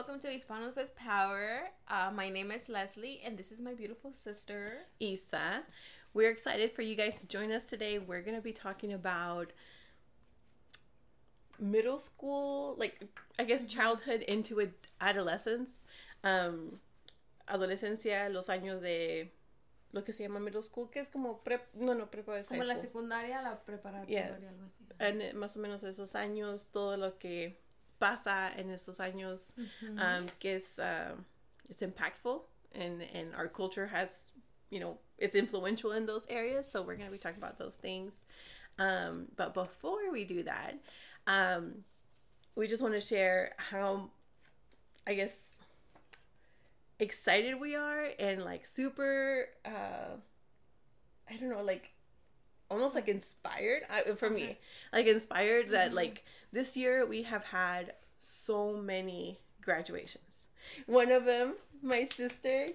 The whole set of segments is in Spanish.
welcome to Hispanos with Power. Uh, my name is Leslie, and this is my beautiful sister, Isa. We're excited for you guys to join us today. We're going to be talking about middle school, like, I guess, childhood into ad- adolescence. Um, adolescencia, los años de lo que se llama middle school, que es como prep, no, no, prepa es como high la school. secundaria, la preparatoria, Yes. algo así. En, eh, más o menos esos años, todo lo que pasa en esos años, um, que es, uh, it's impactful and, and our culture has, you know, it's influential in those areas. So we're going to be talking about those things. Um, but before we do that, um, we just want to share how, I guess, excited we are and like super, uh, I don't know, like almost like inspired I, for me like inspired that like this year we have had so many graduations one of them my sister yay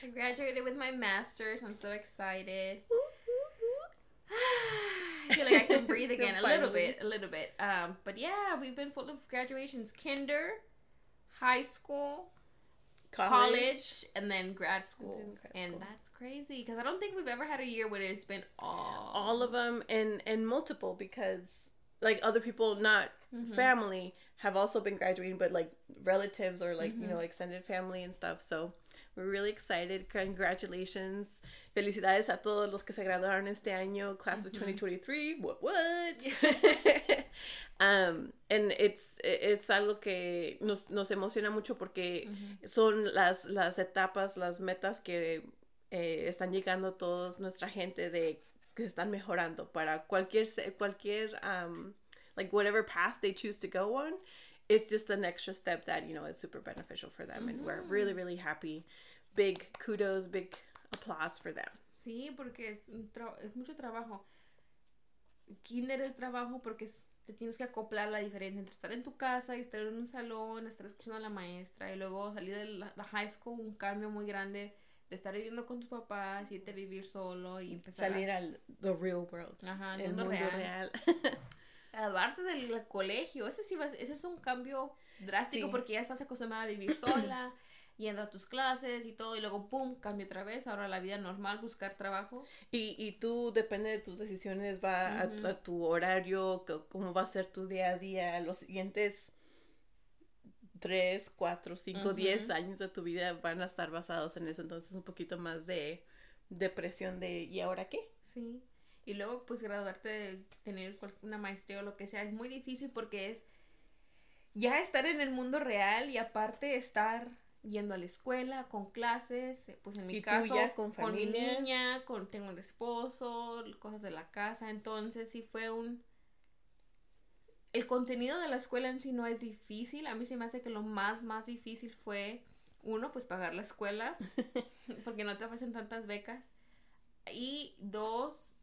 I graduated with my master's. I'm so excited. I feel like I can breathe again a little bit, a little bit. Um, but yeah, we've been full of graduations: kinder, high school, college, and then grad school. then grad And school. that's crazy because I don't think we've ever had a year where it's been all all of them and and multiple because like other people not Mm-hmm. family have also been graduating but like relatives or like you Mm-hmm. know extended family and stuff. So we're really excited. Congratulations. Felicidades a todos los que se graduaron este año class of 2023 what what? Um and it's es algo que nos, nos emociona mucho porque son las las etapas las metas que eh, están llegando todos nuestra gente de que están mejorando para cualquier se- cualquier um like whatever path they choose to go on it's just an extra step that you know is super beneficial for them. And we're really really happy. Big kudos big applause for them. Sí, porque es, mucho trabajo. Kinder es trabajo porque es- te tienes que acoplar la diferencia entre estar en tu casa y estar en un salón, estar escuchando a la maestra y luego salir de la, la high school, un cambio muy grande de estar viviendo con tus papás, irte a vivir solo y empezar salir al the real world ajá, el mundo, real. real, del colegio, ese sí va, ese es un cambio drástico Sí. porque ya estás acostumbrada a vivir sola, yendo a tus clases y todo y luego pum, cambio otra vez, ahora la vida normal, buscar trabajo. y, y tú depende de tus decisiones va a tu- a, tu horario cómo va a ser tu día a día los siguientes tres, cuatro, cinco, diez Ujú. años de tu vida van a estar basados en eso entonces un poquito más de depresión de ¿y ahora qué? Sí. Y luego, pues, graduarte de tener una maestría o lo que sea es muy difícil porque es ya estar en el mundo real y aparte estar yendo a la escuela con clases, eh, pues en mi Y caso ya con mi niña, con tengo un esposo, cosas de la casa, entonces sí fue un el contenido de la escuela en sí no es difícil, a mí se me hace que lo más más difícil fue uno, pues pagar la escuela porque no te ofrecen tantas becas. Y dos,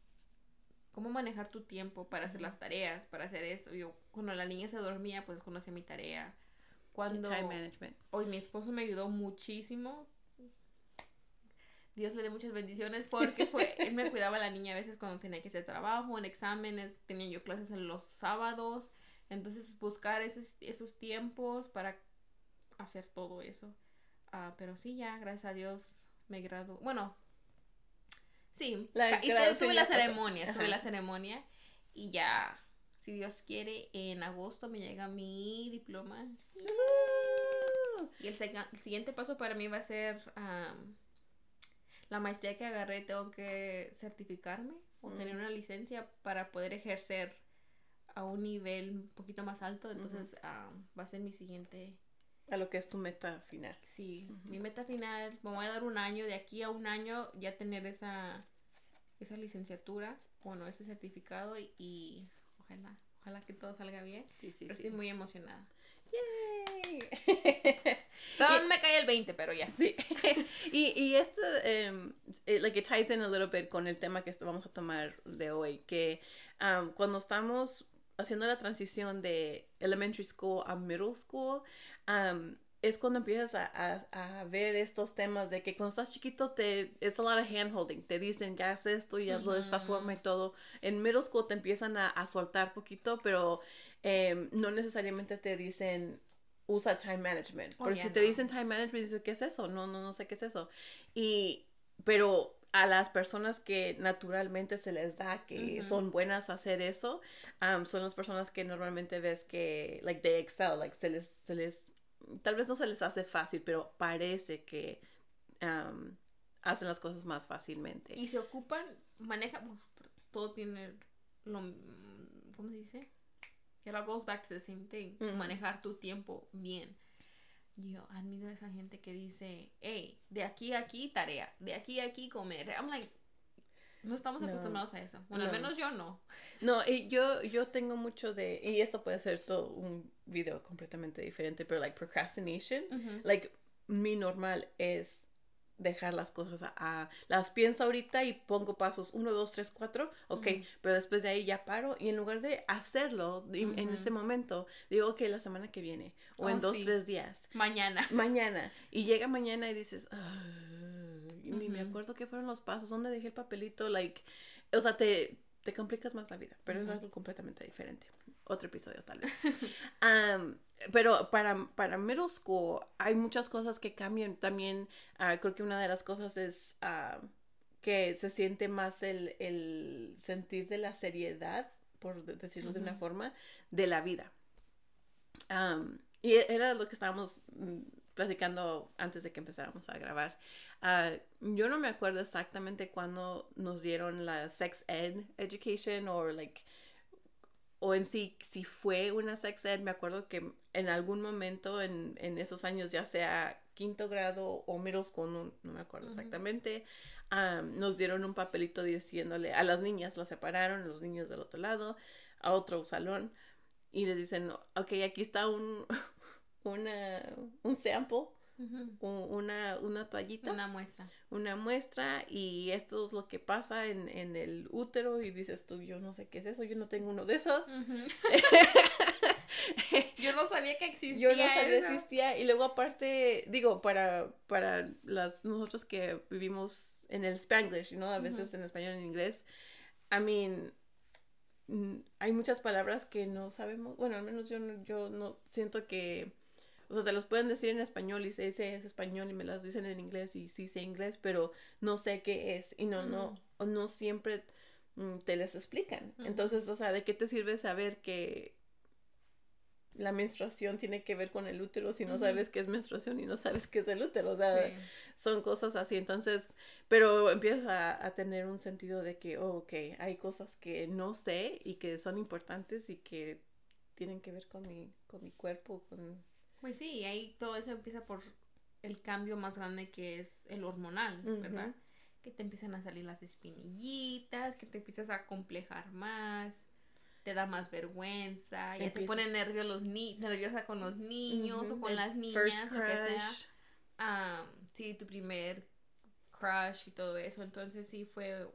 cómo manejar tu tiempo para hacer las tareas, para hacer esto. Yo, cuando la niña se dormía, pues conocía mi tarea. Cuando time management hoy mi esposo me ayudó muchísimo. Dios le dé muchas bendiciones porque fue, él me cuidaba a la niña a veces cuando tenía que hacer trabajo, en exámenes, tenía yo clases en los sábados. Entonces buscar esos, esos tiempos para hacer todo eso. Ah, pero sí, ya, gracias a Dios, me graduó. Bueno, sí, La y tuve la pasó. ceremonia, tuve Ajá. la ceremonia y ya, si Dios quiere, en agosto me llega mi diploma. Y el, el siguiente paso para mí va a ser am, la maestría que agarré. Tengo que certificarme o Mm. tener una licencia para poder ejercer a un nivel un poquito más alto. Entonces am, va a ser mi siguiente. a lo que es tu meta final Sí, mi meta final. Me voy a dar un año. De aquí a un año ya tener esa, esa licenciatura. Bueno, ese certificado y, y ojalá, ojalá que todo salga bien. sí sí Pero sí estoy muy emocionada. Yay. Todavía me cae el 20, pero ya. Sí. y, y esto, um, it, like, it ties in a little bit con el tema que vamos a tomar de hoy, que um, cuando estamos haciendo la transición de elementary school a middle school, um, es cuando empiezas a, a, a ver estos temas de que cuando estás chiquito te es a lot of hand holding te dicen ya haz esto y hazlo de esta forma y todo en middle school te empiezan a, a soltar poquito pero em, no necesariamente te dicen usa time management. Oh, Pero si te no. dicen time management, dices, ¿qué es eso? No, no, no sé qué es eso. Y, pero a las personas que naturalmente se les da que son buenas a hacer eso, um, son las personas que normalmente ves que, like, they excel, like, se les, se les, tal vez no se les hace fácil, pero parece que um, hacen las cosas más fácilmente. Y se ocupan, maneja, pues, todo tiene lo, ¿cómo se dice? It all goes back to the same thing. Ujú. Manejar tu tiempo bien. Yo admiro a esa gente que dice, hey, de aquí a aquí tarea, de aquí a aquí comer. I'm like, no estamos No. acostumbrados a eso. Bueno, No. al menos yo no. No, y yo, yo tengo mucho de, y esto puede ser todo un video completamente diferente, pero like procrastination, Ujú. like mi normal es dejar las cosas a, a- las pienso ahorita y pongo pasos 1, 2, 3, 4, ok, pero después de ahí ya paro y en lugar de hacerlo en ese momento, digo, ok, la semana que viene o en Oh, dos, sí. tres días, Mañana. mañana, y llega mañana y dices, "Ay, ni me acuerdo qué fueron los pasos, dónde dejé el papelito, like, o sea, te, te complicas más la vida, pero es algo completamente diferente. Otro episodio tal vez. Am, pero para, para middle school hay muchas cosas que cambian. También ah, creo que una de las cosas es ah, que se siente más el, el sentir de la seriedad, por de- decirlo de una forma, de la vida. Am, y e- era lo que estábamos mm, platicando antes de que empezáramos a grabar. Ah, yo no me acuerdo exactamente cuándo nos dieron la sex ed education o like o en sí si fue una sex ed me acuerdo que en algún momento en, en esos años ya sea quinto grado o middle school no, no me acuerdo exactamente ah, nos dieron un papelito diciéndole a las niñas las separaron los niños del otro lado a otro salón y les dicen ok aquí está un una un sample Un- una, una toallita, una, Una muestra. muestra y esto es lo que pasa en, en el útero y dices tú, yo no sé qué es eso, yo no tengo uno de esos. Yo no sabía que existía. Yo no sabía eso. existía y luego aparte, digo, para, para las nosotros que vivimos en el Spanglish, ¿no? A veces en español en inglés, I mean, hay muchas palabras que no sabemos, bueno, al menos yo yo no siento que, o sea, te los pueden decir en español y sé, sé es español y me las dicen en inglés y sí sé inglés, pero no sé qué es y no, no, o no siempre mm, te les explican. Entonces, o sea, ¿de qué te sirve saber que la menstruación tiene que ver con el útero si no sabes qué es menstruación y no sabes qué es el útero? O sea, Sí. son cosas así. Entonces, pero empiezas a, a tener un sentido de que, oh, ok, hay cosas que no sé y que son importantes y que tienen que ver con mi, con mi cuerpo, con... Pues sí, y ahí todo eso empieza por el cambio más grande que es el hormonal. ¿verdad? Que te empiezan a salir las espinillitas, que te empiezas a complejar más, te da más vergüenza, ya te ponen nervios los ni nerviosa con los niños o con las niñas, lo que sea. sí, tu primer crush y todo eso. Entonces sí fue,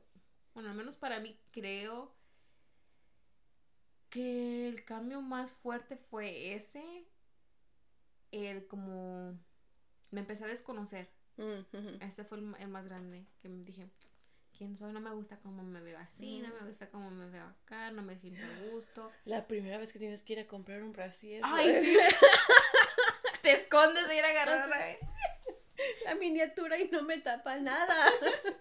bueno, al menos para mí creo que el cambio más fuerte fue ese, el como me empecé a desconocer. Mm. Ese fue el, el más grande que me dije, ¿quién soy? No me gusta cómo me veo así, no Mm. me gusta cómo me veo acá, no me siento a gusto. La primera vez que tienes que ir a comprar un brasier. Ay, sí. Te escondes de ir a agarrar. La miniatura y no me tapa nada.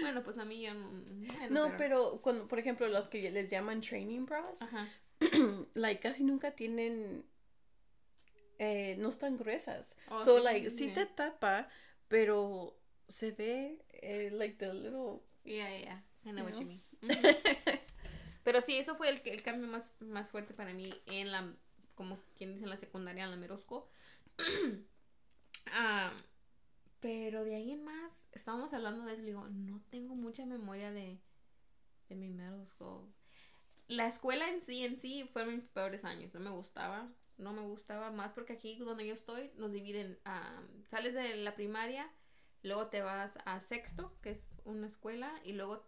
Bueno, pues a mí yo no. bueno, No, pero cuando, por ejemplo, los que les llaman training bras, Ajá. like casi nunca tienen eh, no están gruesas. Oh, so sí, like sí, sí, sí. te tapa, pero se ve eh, like the little Yeah, yeah. I know what You. Pero sí, eso fue el, el cambio más, más fuerte para mí en la, como quien dice en la secundaria, en la Merosco. Ah, pero de ahí en más, estábamos hablando de eso, digo, no tengo mucha memoria de, de mi Merosco. La escuela en sí, en sí, fueron mis peores años, no me gustaba. No me gustaba más porque aquí donde yo estoy nos dividen, sales de la primaria, luego te vas a sexto, que es una escuela, y luego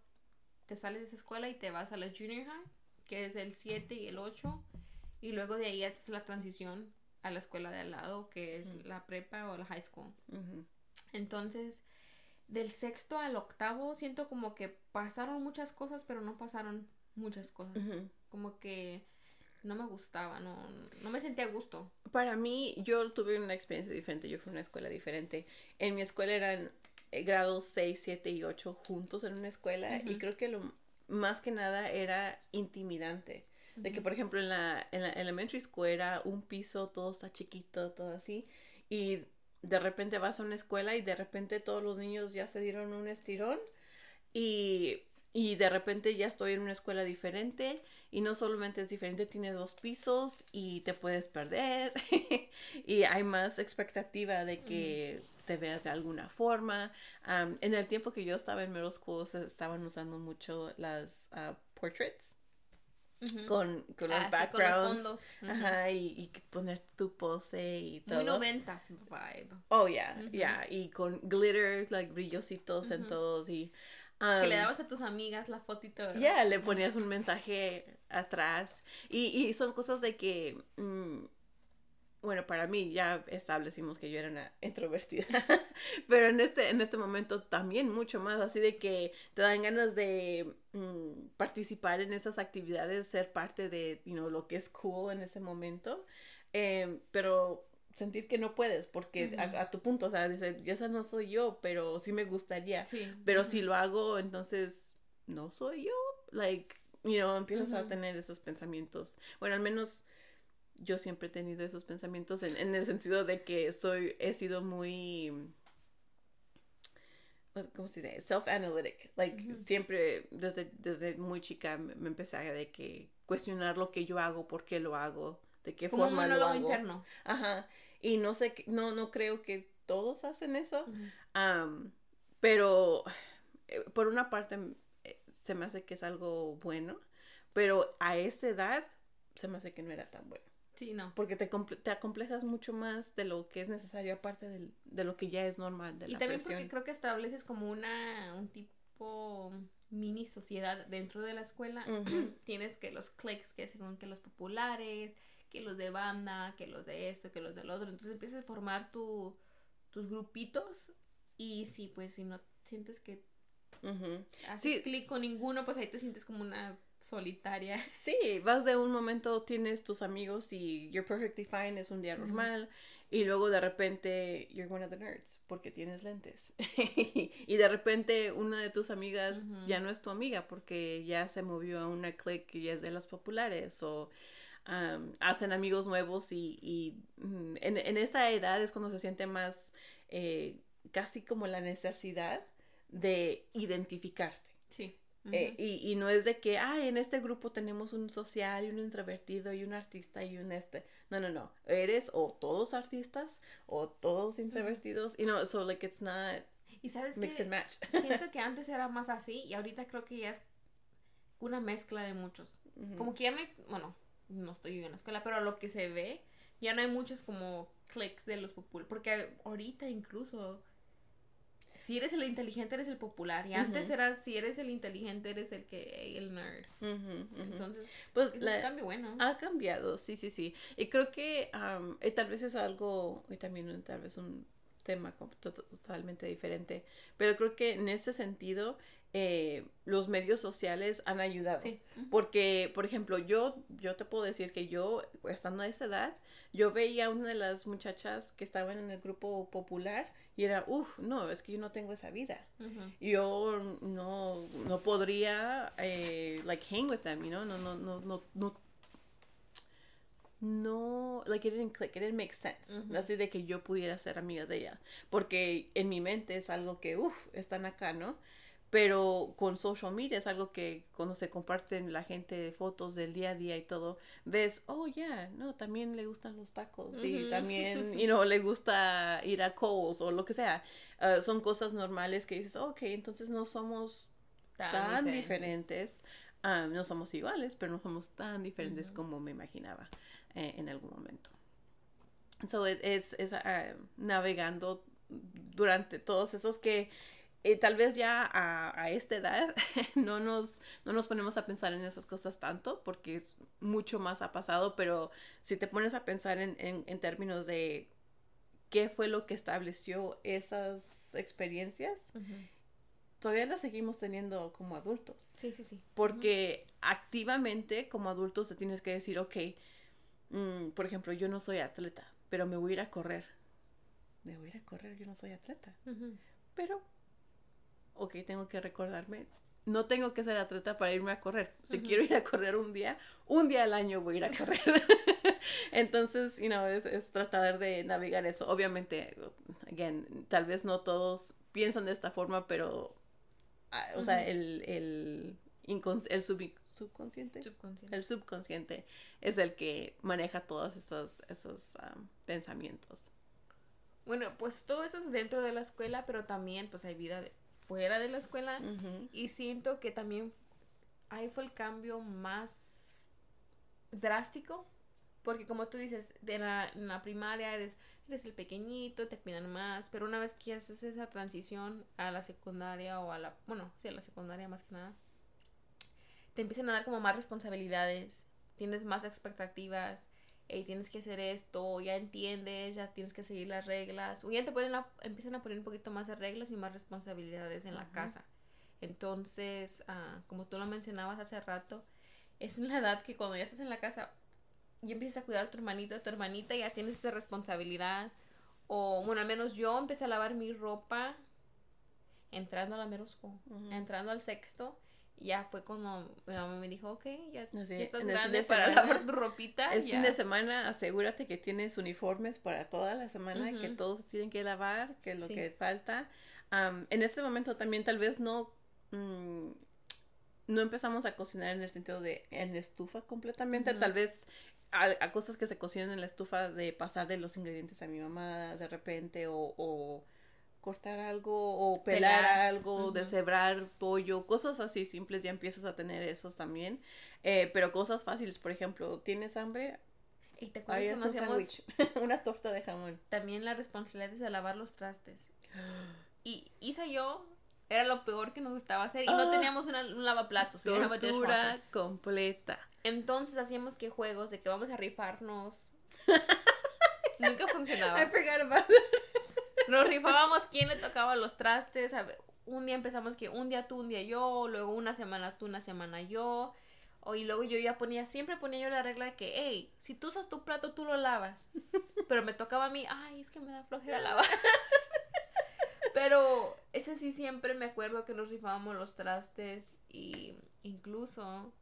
te sales de esa escuela y te vas a la junior high, que es el 7 y el 8, y luego de ahí es la transición a la escuela de al lado, que es Mm. la prepa o la high school. Entonces, del sexto al octavo, siento como que pasaron muchas cosas, pero no pasaron muchas cosas. Como que no me gustaba, no, no me sentía a gusto. Para mí, yo tuve una experiencia diferente, yo fui a una escuela diferente. En mi escuela eran grados 6, 7 y 8 juntos en una escuela y creo que lo más que nada era intimidante. De que, por ejemplo, en la, en la elementary school era un piso, todo está chiquito, todo así. Y de repente vas a una escuela y de repente todos los niños ya se dieron un estirón y, y de repente ya estoy en una escuela diferente y no solamente es diferente, tiene dos pisos y te puedes perder y hay más expectativa de que te veas de alguna forma. en el tiempo que yo estaba en middle school se estaban usando mucho las uh, portraits. con, con, los ah, backgrounds. Ajá, y, y, poner tu pose y todo. Muy noventas vibe. Oh, yeah, yeah. Y con glitter, like brillositos en todos y... que le dabas a tus amigas la fotito. Ya, yeah, le ponías un mensaje atrás. Y, y son cosas de que... Mm, bueno, para mí ya establecimos que yo era una introvertida, pero en este, en este momento también mucho más, así de que te dan ganas de mm, participar en esas actividades, ser parte de you know, lo que es cool en ese momento, em, pero sentir que no puedes, porque a, tu punto, o sea, dice, esa no soy yo, pero sí me gustaría, pero si lo hago, entonces no soy yo, like, you know, empiezas a tener esos pensamientos, bueno, al menos yo siempre he tenido esos pensamientos en, en el sentido de que soy, he sido muy, ¿cómo se dice? Self-analytic. Like, siempre, desde, desde muy chica me, empecé a de que cuestionar lo que yo hago, por qué lo hago, de qué forma lo hago. interno. Ajá. Y no sé, no, no creo que todos hacen eso. pero, eh, por una parte, eh, se me hace que es algo bueno, pero a esta edad se me hace que no era tan bueno. Sí, no. Porque te, te acomplejas mucho más de lo que es necesario aparte de lo que ya es normal. De y también porque creo que estableces como una, un tipo mini sociedad dentro de la escuela. Tienes que los clics, que según que los populares, que los de banda, que los de esto, que los del otro. Entonces empiezas a formar tu, tus grupitos y sí, pues si no sientes que haces clic con ninguno, pues ahí te sientes como una solitaria. Sí, vas de un momento, tienes tus amigos y you're perfectly fine, es un día normal, y luego de repente you're one of the nerds porque tienes lentes. y de repente una de tus amigas ya no es tu amiga porque ya se movió a una clique y es de las populares o hacen amigos nuevos y, mm, en, esa edad es cuando se siente más eh, casi como la necesidad de identificarte. Sí. Eh, y, y, no es de que, ah, en este grupo tenemos un social y un introvertido y un artista y un este. No, no, no. Eres o todos artistas o todos introvertidos. Y no, so like it's not y sabes mix and match. siento que antes era más así y ahorita creo que ya es una mezcla de muchos. Como que ya me, bueno, no estoy en la escuela, pero lo que se ve, ya no hay muchos como clics de los populares. Porque ahorita incluso si eres el inteligente, eres el popular. Y antes era, si eres el inteligente, eres el que, el nerd. Entonces, pues la, cambio bueno. Ha cambiado, sí, sí, sí. Y creo que y tal vez es algo, y también tal vez un tema totalmente diferente, pero creo que en ese sentido eh, los medios sociales han ayudado. Porque, por ejemplo, yo, yo te puedo decir que yo, estando a esa edad, yo veía a una de las muchachas que estaban en el grupo popular y era, uff, no, es que yo no tengo esa vida. Yo no, no podría, eh, like, hang with them, you know, no, no, no, no, no no, like it didn't click, it didn't make sense. Así de que yo pudiera ser amiga de ella. Porque en mi mente es algo que, uff, están acá, ¿no? Pero con social media es algo que cuando se comparten la gente fotos del día a día y todo, ves, oh, ya, no, también le gustan los tacos y también, you know, le gusta ir a Coles o lo que sea. Ah, son cosas normales que dices, ok, entonces no somos tan, diferentes. Ah, no somos iguales, pero no somos tan diferentes como me imaginaba eh, en algún momento. So, es, es ah, navegando durante todos esos que eh, tal vez ya a, esta edad no nos, no nos ponemos a pensar en esas cosas tanto porque mucho más ha pasado, pero si te pones a pensar en, en, términos de qué fue lo que estableció esas experiencias, todavía la seguimos teniendo como adultos. Sí, sí, sí. Porque activamente como adultos te tienes que decir, ok, mm, por ejemplo, yo no soy atleta, pero me voy a ir a correr. Me voy a ir a correr, yo no soy atleta. Pero, ok, tengo que recordarme, no tengo que ser atleta para irme a correr. Si quiero ir a correr un día, un día al año voy a ir a correr. Entonces, you know, es, es, tratar de navegar eso. Obviamente, again, tal vez no todos piensan de esta forma, pero, ah, o sea, el, el, el subconsciente, el subconsciente es el que maneja todos esos, esos pensamientos. Bueno, pues todo eso es dentro de la escuela, pero también pues hay vida fuera de la escuela y siento que también ahí fue el cambio más drástico porque como tú dices, de la, en la primaria eres, eres el pequeñito, te cuidan más, pero una vez que haces esa transición a la secundaria o a la, bueno, sí, a la secundaria más que nada, te empiezan a dar como más responsabilidades, tienes más expectativas, y tienes que hacer esto, ya entiendes, ya tienes que seguir las reglas, o ya te ponen empiezan a poner un poquito más de reglas y más responsabilidades en la casa. Entonces, ah, como tú lo mencionabas hace rato, es una edad que cuando ya estás en la casa, y empiezas a cuidar a tu hermanito, a tu hermanita, ya tienes esa responsabilidad. O, bueno, al menos yo empecé a lavar mi ropa entrando a la merosco, entrando al sexto. Ya fue cuando mi mamá me dijo, ok, ya, estás grande para lavar tu ropita. El fin de semana, asegúrate que tienes uniformes para toda la semana, que todos tienen que lavar, que lo que falta. en este momento también tal vez no... Mm, no empezamos a cocinar en el sentido de en estufa completamente, tal vez a, cosas que se cocinan en la estufa de pasar de los ingredientes a mi mamá de repente o, cortar algo o pelar, algo, deshebrar pollo, cosas así simples ya empiezas a tener esos también. Eh, pero cosas fáciles, por ejemplo, ¿tienes hambre? Y te Ahí un una torta de jamón. También la responsabilidad es de lavar los trastes. Y Isa y yo era lo peor que nos gustaba hacer y no ah. teníamos una, un lavaplatos. Tortura completa. Entonces hacíamos que juegos de que vamos a rifarnos. Nunca funcionaba. Nos rifábamos quién le tocaba los trastes. un día empezamos que un día tú, un día yo, luego una semana tú, una semana yo. Y luego yo ya ponía, siempre ponía yo la regla de que, hey, si tú usas tu plato, tú lo lavas. Pero me tocaba a mí, ay, es que me da flojera lavar. Pero ese sí siempre me acuerdo que nos rifábamos los trastes y incluso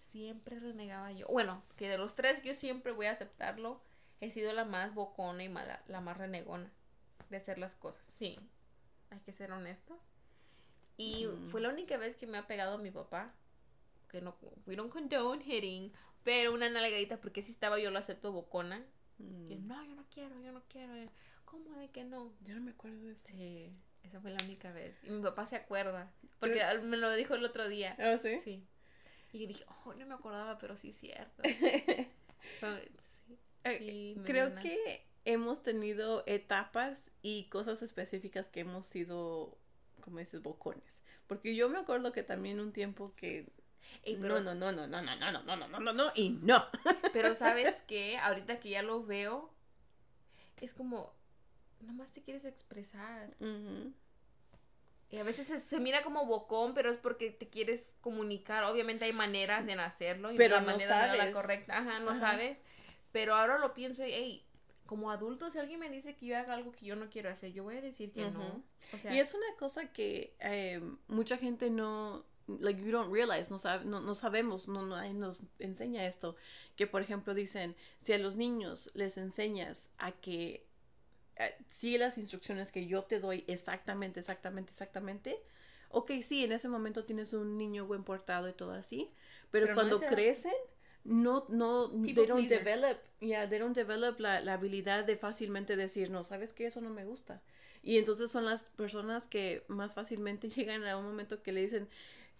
siempre renegaba yo. Bueno, que de los tres yo siempre voy a aceptarlo. He sido la más bocona y mala, la más renegona de hacer las cosas. Sí, hay que ser honestas. Y fue la única vez que me ha pegado mi papá. Que no, we don't condone hitting. Pero una nalgadita, porque si estaba yo lo acepto bocona. Y no, yo no quiero, yo no quiero. ¿Cómo de que no? Yo no me acuerdo de eso. Sí, esa fue la única vez. Y mi papá se acuerda. Porque me lo dijo el otro día. ¿Ah, sí? Sí. Y yo dije, oh, no me acordaba, pero sí es cierto. Eh, creo que hemos tenido etapas y cosas específicas que hemos sido, como dices, bocones. Porque yo me acuerdo que también un tiempo que no, no, no, no, no, no, no, no, no, no, no, no, y no. Pero sabes qué, ahorita que ya lo veo, es como, nomás te quieres expresar. Y a veces se, mira como bocón, pero es porque te quieres comunicar. Obviamente hay maneras de hacerlo y pero la manera no la correcta. Ajá, no sabes. Pero ahora lo pienso y, hey, como adulto, si alguien me dice que yo haga algo que yo no quiero hacer, yo voy a decir que no. y es una cosa que eh, mucha gente no, like you don't realize, no, sabe, no, no sabemos, no, no nos enseña esto, que por ejemplo dicen, si a los niños les enseñas a que eh, sigue las instrucciones que yo te doy exactamente, exactamente, exactamente. Ok, sí, en ese momento tienes un niño buen portado y todo así, pero, cuando crecen, no, no, they don't develop, yeah, they don't develop la, la, habilidad de fácilmente decir, no, sabes que eso no me gusta. Y entonces son las personas que más fácilmente llegan a un momento que le dicen,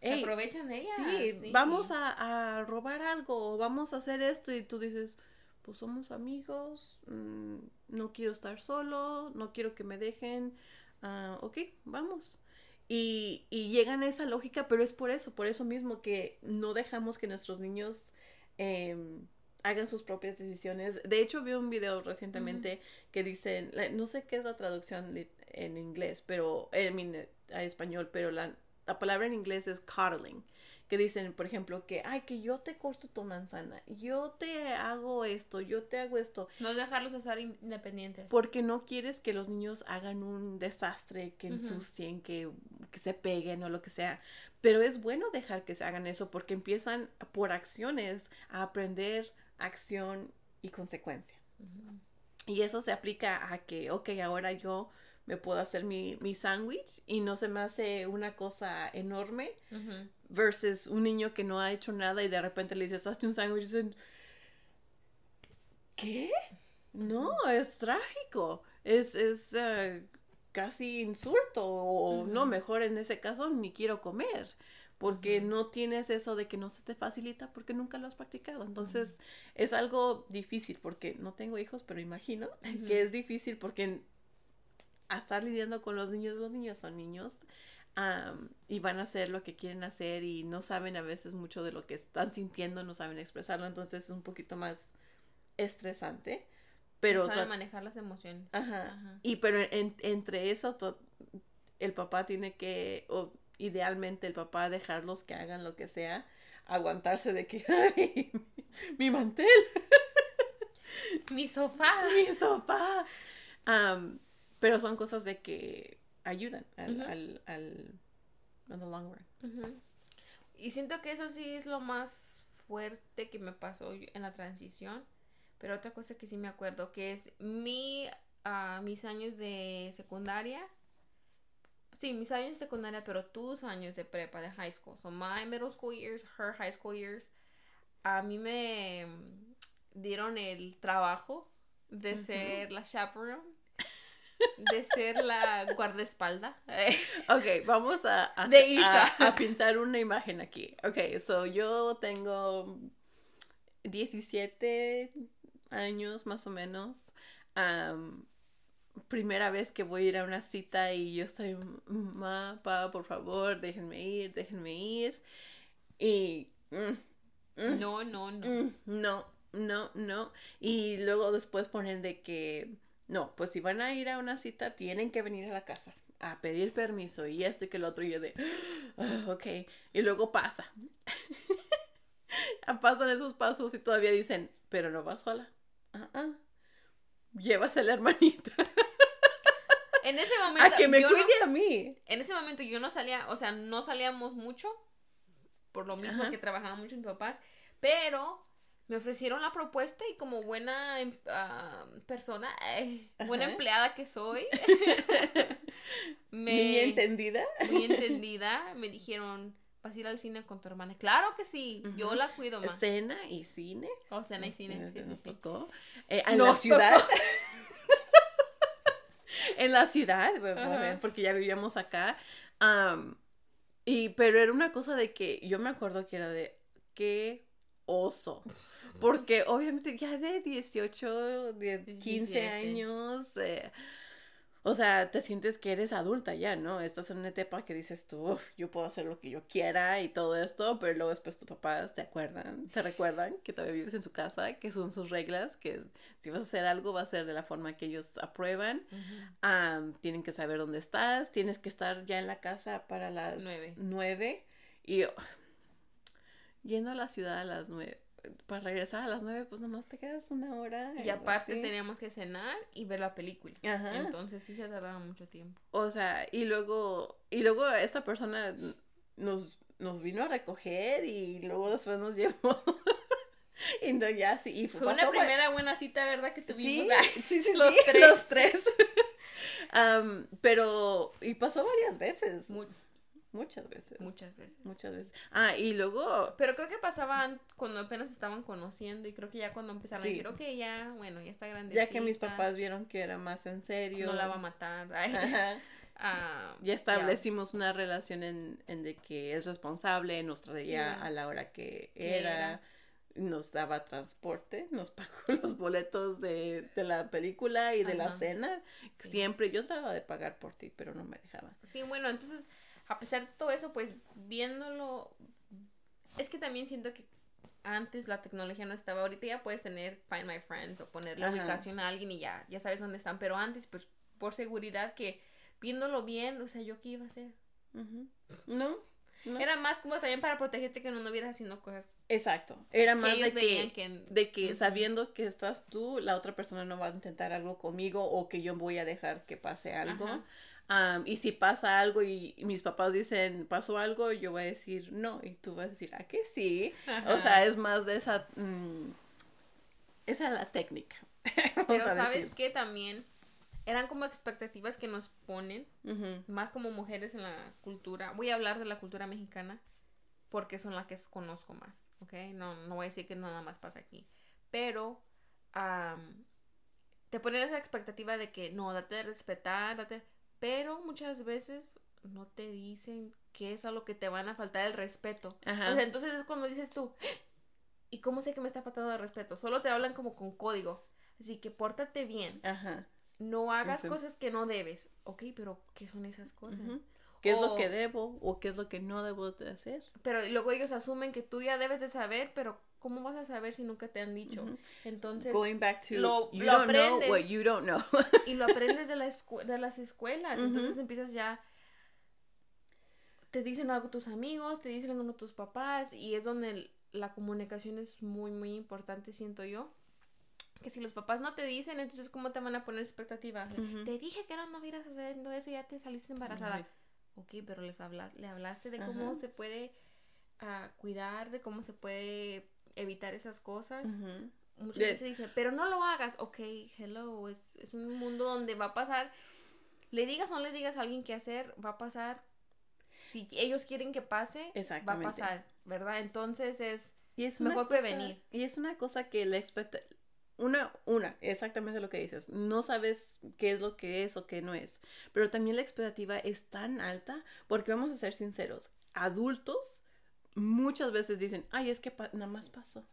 se aprovechan de ellas. Sí, vamos a, a, robar algo, vamos a hacer esto, y tú dices, pues somos amigos, mm, no quiero estar solo, no quiero que me dejen, uh, ok, vamos. Y, y llegan a esa lógica, pero es por eso, por eso mismo que no dejamos que nuestros niños em, hagan sus propias decisiones. De hecho, vi un video recientemente que dicen, no sé qué es la traducción en inglés, pero en, español, pero la, la, palabra en inglés es coddling. Que dicen, por ejemplo, que, ay, que yo te corto tu manzana, yo te hago esto, yo te hago esto. No dejarlos ser independientes. Porque no quieres que los niños hagan un desastre, que ensucien, que, que se peguen o lo que sea. Pero es bueno dejar que se hagan eso porque empiezan por acciones a aprender acción y consecuencia. Y eso se aplica a que, ok, ahora yo me puedo hacer mi, mi sándwich y no se me hace una cosa enorme versus un niño que no ha hecho nada y de repente le dices, hazte un sándwich y dicen, ¿qué? No, es trágico, es, es eh, casi insulto o no, mejor en ese caso ni quiero comer porque no tienes eso de que no se te facilita porque nunca lo has practicado. Entonces es algo difícil porque no tengo hijos, pero imagino que es difícil porque a estar lidiando con los niños, los niños son niños y van a hacer lo que quieren hacer y no saben a veces mucho de lo que están sintiendo, no saben expresarlo, entonces es un poquito más estresante. Pero saben manejar las emociones. Ajá. Y pero entre eso, el papá tiene que, idealmente el papá dejarlos que hagan lo que sea, aguantarse de que, ay, mi mantel. mi sofá. Mi sofá. Pero son cosas de que ayudan al, al, al the long run. Y siento que eso sí es lo más fuerte que me pasó en la transición. Pero otra cosa que sí me acuerdo, que es mi, ah, mis años de secundaria Sí, mis años de secundaria, pero tus años de prepa, de high school. So my middle school years, her high school years. A mí me dieron el trabajo de ser la chaperone, de ser la guardaespalda. ok, vamos a, a, pintar una imagen aquí. Ok, so yo tengo 17 años más o menos primera vez que voy a ir a una cita y yo estoy, mamá, papá, por favor, déjenme ir, déjenme ir. Y... Mm, mm, no, no, no. Mm, no, no, no. Y luego después ponen de que, no, pues si van a ir a una cita, tienen que venir a la casa a pedir permiso y esto y que el otro y yo de, ah, ok, y luego pasa. Pasan esos pasos y todavía dicen, pero no va sola. Uh -uh. Llevas a la hermanita. En ese momento. A que me cuide a mí. En ese momento yo no salía, o sea, no salíamos mucho. Por lo mismo que trabajaba mucho mis papás. Pero me ofrecieron la propuesta y como buena em, ah, persona, buena empleada que soy. muy entendida. Muy entendida. Me dijeron, ¿vas a ir al cine con tu hermana? Claro que sí, yo la cuido más. Cena y cine. Oh, cena y cine, sí, sí, tocó. Eh, en la ciudad. en la ciudad, porque ya vivíamos acá. y, pero era una cosa de que yo me acuerdo que era de qué oso. Porque obviamente ya de 18, de 15 años, eh, o sea, te sientes que eres adulta ya, ¿no? Estás en una etapa que dices tú, yo puedo hacer lo que yo quiera y todo esto, pero luego después tus papás te acuerdan, te recuerdan que todavía vives en su casa, que son sus reglas, que si vas a hacer algo va a ser de la forma que ellos aprueban. tienen que saber dónde estás, tienes que estar ya en la casa para las nueve. nueve y yendo a la ciudad a las nueve para regresar a las nueve, pues nomás te quedas una hora. Y aparte teníamos que cenar y ver la película. Ajá. Entonces sí se tardaba mucho tiempo. O sea, y luego, y luego esta persona nos, nos vino a recoger y luego después nos llevó. y no, ya sí. Y fue, una primera buena cita, ¿verdad? Que tuvimos. Sí, sí, los, tres. los tres. pero, y pasó varias veces. Muchas veces. Muchas veces. Muchas veces. Ah, y luego... Pero creo que pasaban cuando apenas estaban conociendo y creo que ya cuando empezaron a decir, ok, ya, bueno, ya está grande. Ya que mis papás vieron que era más en serio. No la va a matar. Ah, ya establecimos una relación en, en, de que es responsable, nos traía a la hora que era, nos daba transporte, nos pagó los boletos de, de la película y de la cena. Siempre yo trataba de pagar por ti, pero no me dejaba. Sí, bueno, entonces a pesar de todo eso, pues viéndolo, es que también siento que antes la tecnología no estaba. Ahorita ya puedes tener Find My Friends o poner la ubicación a alguien y ya, ya sabes dónde están. Pero antes, pues, por seguridad que viéndolo bien, o sea, ¿yo qué iba a hacer? No, Era más como también para protegerte que no anduvieras haciendo cosas. Exacto. Era más de que, de que sabiendo que estás tú, la otra persona no va a intentar algo conmigo o que yo voy a dejar que pase algo. Y si pasa algo y, mis papás dicen, pasó algo, yo voy a decir no. Y tú vas a decir, ¿a que sí? O sea, es más de esa... Mm, esa es la técnica. Pero sabes que también eran como expectativas que nos ponen, más como mujeres en la cultura. Voy a hablar de la cultura mexicana porque son las que conozco más, ¿ok? No, no voy a decir que nada más pasa aquí. Pero te ponen esa expectativa de que no, date de respetar, date... Pero muchas veces no te dicen qué es a lo que te van a faltar el respeto. O sea, entonces es cuando dices tú, ¿y cómo sé que me está faltando el respeto? Solo te hablan como con código. Así que pórtate bien. Ajá no hagas cosas que no debes. Ok, pero ¿qué son esas cosas? ¿Qué es lo que debo o qué es lo que no debo de hacer? Pero luego ellos asumen que tú ya debes de saber, pero ¿cómo vas a saber si nunca te han dicho? Entonces, Going back to, lo, you don't aprendes, know what you don't know. y lo aprendes de, la de las escuelas. Entonces empiezas ya te dicen algo tus amigos, te dicen algo tus papás y es donde la comunicación es muy muy importante, siento yo que si los papás no te dicen, entonces ¿cómo te van a poner expectativas? Te dije que no, no vieras haciendo eso y ya te saliste embarazada. Ok, pero les hablas, le hablaste de cómo se puede uh, cuidar, de cómo se puede evitar esas cosas. Muchas veces dicen, pero no lo hagas. Ok, hello, es, es un mundo donde va a pasar, le digas o no le digas a alguien qué hacer, va a pasar. Si ellos quieren que pase, va a pasar, ¿verdad? Entonces es, y es mejor prevenir. Y es una cosa que la, una, una, exactamente lo que dices. No sabes qué es lo que es o qué no es. Pero también la expectativa es tan alta porque vamos a ser sinceros. Adultos muchas veces dicen, ay, es que nada más pasó.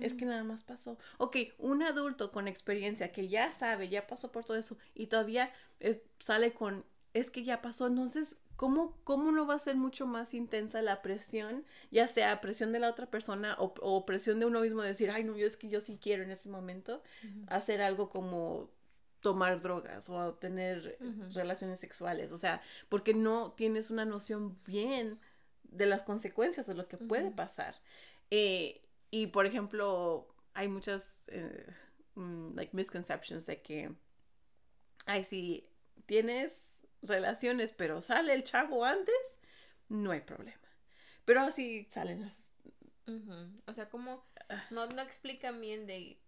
Es que nada más pasó. Ok, un adulto con experiencia que ya sabe, ya pasó por todo eso y todavía sale con, es que ya pasó. Entonces, ¿Cómo, ¿cómo, no va a ser mucho más intensa la presión, ya sea presión de la otra persona o, presión de uno mismo de decir, ay, no, yo es que yo sí quiero en este momento hacer algo como tomar drogas o tener relaciones sexuales, o sea, porque no tienes una noción bien de las consecuencias de lo que puede pasar. Eh, y, por ejemplo, hay muchas, eh, mm, like, misconceptions de que, ay, si tienes relaciones, pero sale el chavo antes, no hay problema. Pero así salen las... O sea, como no, no explican bien de,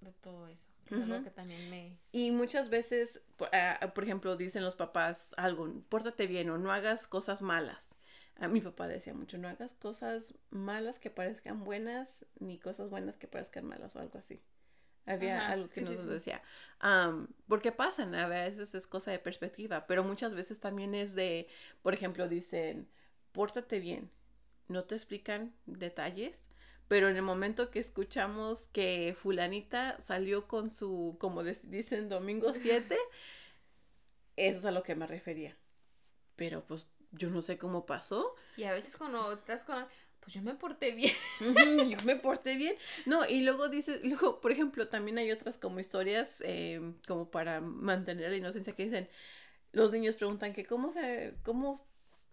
de todo eso. que también me... Y muchas veces, ah, por, ejemplo, dicen los papás algo, pórtate bien o no hagas cosas malas. A mi papá decía mucho, no hagas cosas malas que parezcan buenas, ni cosas buenas que parezcan malas o algo así. Había algo que nos decía. porque pasan, a veces es cosa de perspectiva, pero muchas veces también es de, por ejemplo, dicen, pórtate bien. No te explican detalles, pero en el momento que escuchamos que fulanita salió con su, como dicen, domingo 7, eso es a lo que me refería. Pero pues yo no sé cómo pasó. Y a veces cuando estás con, pues yo me porté bien. yo me porté bien. No, y luego dices, luego, por ejemplo, también hay otras como historias eh, como para mantener la inocencia que dicen, los niños preguntan que cómo se, cómo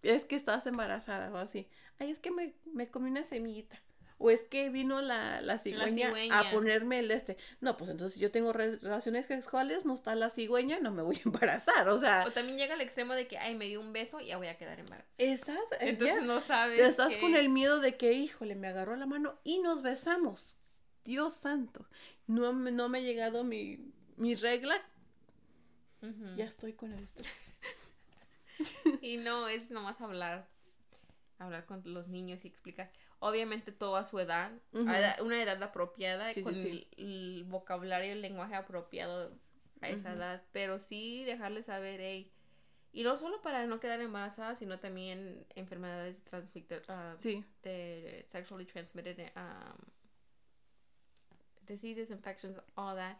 es que estás embarazada o así. Ay, es que me, me comí una semillita o es que vino la, la, cigüeña a ponerme el este. No, pues entonces yo tengo relaciones sexuales, no está la cigüeña, no me voy a embarazar, o sea. O también llega al extremo de que, ay, me dio un beso y ya voy a quedar embarazada. Exacto. Entonces no sabes. Estás con el miedo de que, híjole, me agarró la mano y nos besamos. Dios santo. No, no me ha llegado mi, mi regla. Ya estoy con el estrés. y no, es nomás hablar. Hablar con los niños y explicar obviamente todo a su edad, una edad apropiada, con El, vocabulario y el lenguaje apropiado a esa edad, pero sí dejarles saber, hey, y no solo para no quedar embarazada, sino también enfermedades uh, de sexually transmitted um, diseases, infections, all that.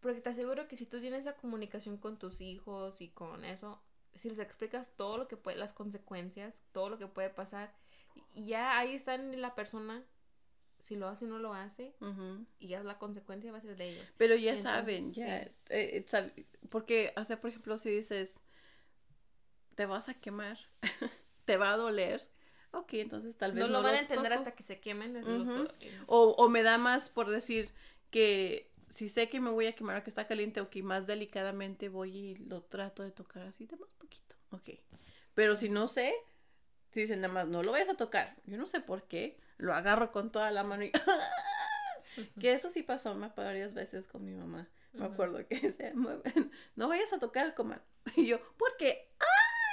Porque te aseguro que si tú tienes esa comunicación con tus hijos y con eso, si les explicas todo lo que puede, las consecuencias, todo lo que puede pasar, ya ahí está la persona si lo hace o no lo hace, y ya la consecuencia va a ser de ellos. Pero ya saben, ya, eh, porque, o sea, por ejemplo, si dices, te vas a quemar, te va a doler, ok, entonces tal vez no, lo van a entender hasta que se quemen. o, o me da más por decir que si sé que me voy a quemar que está caliente, o que más delicadamente voy y lo trato de tocar así de más poquito, ok. Pero si no sé, si dicen nada más, no lo vayas a tocar, yo no sé por qué, lo agarro con toda la mano y... que eso sí pasó varias veces con mi mamá. Me acuerdo que se mueven, no vayas a tocar el comal. Y yo, ¿por qué?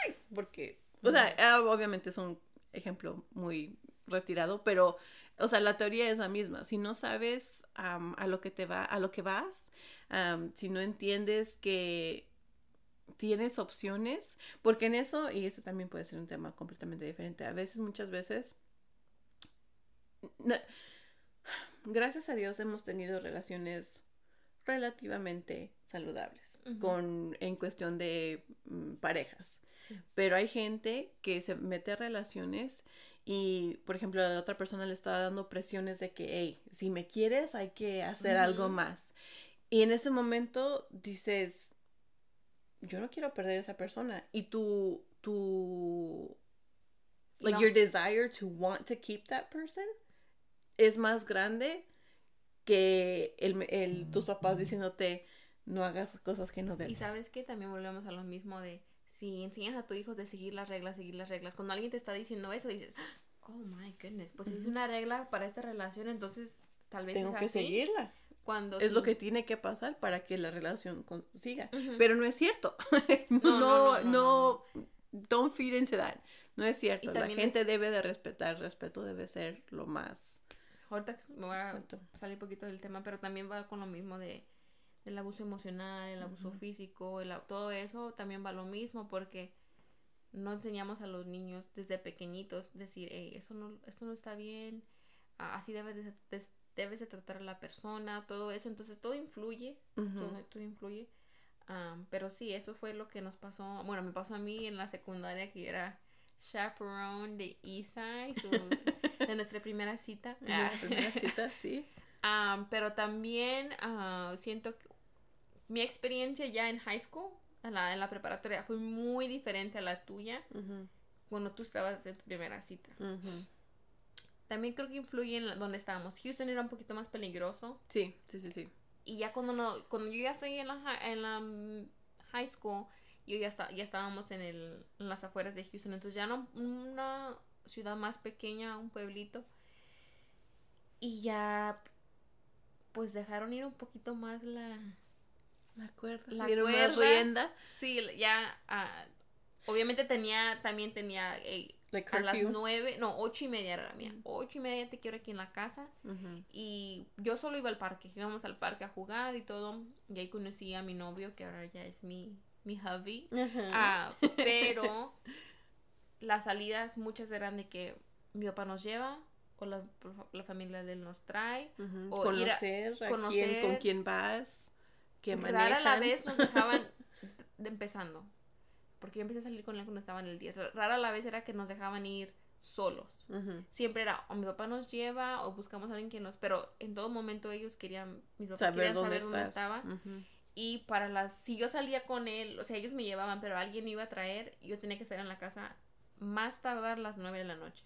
¡Ay! Porque, o sea, ah, obviamente es un ejemplo muy retirado, pero o sea, la teoría es la misma. Si no sabes a lo que te va, a lo que vas, si no entiendes que tienes opciones, porque en eso, y este también puede ser un tema completamente diferente, a veces, muchas veces, gracias a Dios hemos tenido relaciones relativamente saludables con, en cuestión de mm, parejas. Pero hay gente que se mete a relaciones y, por ejemplo, la otra persona le está dando presiones de que, hey, si me quieres, hay que hacer algo más. Y en ese momento dices, yo no quiero perder a esa persona. Y tu, tu, like your desire to want to keep that person es más grande que el, el, tus papás diciéndote, no hagas cosas que no debes. Y sabes que también volvemos a lo mismo de si enseñas a tu hijo de seguir las reglas, seguir las reglas, cuando alguien te está diciendo eso, dices, oh my goodness, pues es una regla para esta relación, entonces tal vez tengo que seguirla. Cuando es lo que tiene que pasar para que la relación siga. Pero no es cierto. no, no, no, don't feed into that. No es cierto. La gente debe de respetar. Respeto debe ser lo más. Ahorita me voy a salir un poquito del tema, pero también va con lo mismo de el abuso emocional, el abuso físico, el, todo eso también va lo mismo porque no enseñamos a los niños desde pequeñitos decir, hey, eso no, eso no está bien, así debes de, debes de tratar a la persona, todo eso, entonces todo influye, todo, influye, pero sí, eso fue lo que nos pasó, bueno, me pasó a mí en la secundaria que era chaperone de Isa, de nuestra primera cita. nuestra primera cita, sí. pero también uh, siento que mi experiencia ya en high school, en la, en la preparatoria, fue muy diferente a la tuya cuando tú estabas en tu primera cita. También creo que influye en donde estábamos. Houston era un poquito más peligroso. Sí, sí, sí, sí. Y ya cuando no, cuando yo ya estoy en la, en la mm, high school, yo ya está, ya estábamos en el, en las afueras de Houston, entonces ya no una ciudad más pequeña, un pueblito. Y ya pues dejaron ir un poquito más la la cuerda. La cuerda. rienda. Sí, ya. Ah, obviamente tenía, también tenía a las nueve, no, ocho y media era la mía. Ocho y media te quiero aquí en la casa. Y yo solo iba al parque. Íbamos al parque a jugar y todo. Y ahí conocí a mi novio, que ahora ya es mi, mi hubby. Ah, pero las salidas muchas eran de que mi papá nos lleva o la, la familia de él nos trae. O conocer, a, conocer con quién vas que Rara la vez nos dejaban empezando. Porque yo empecé a salir con él cuando estaba en el 10. Rara la vez era que nos dejaban ir solos. Siempre era o mi papá nos lleva o buscamos a alguien que nos... Pero en todo momento ellos querían, mis papás saber querían saber dónde estaba. Y para las... Si yo salía con él, o sea, ellos me llevaban, pero alguien iba a traer, yo tenía que estar en la casa más tardar las 9 de la noche.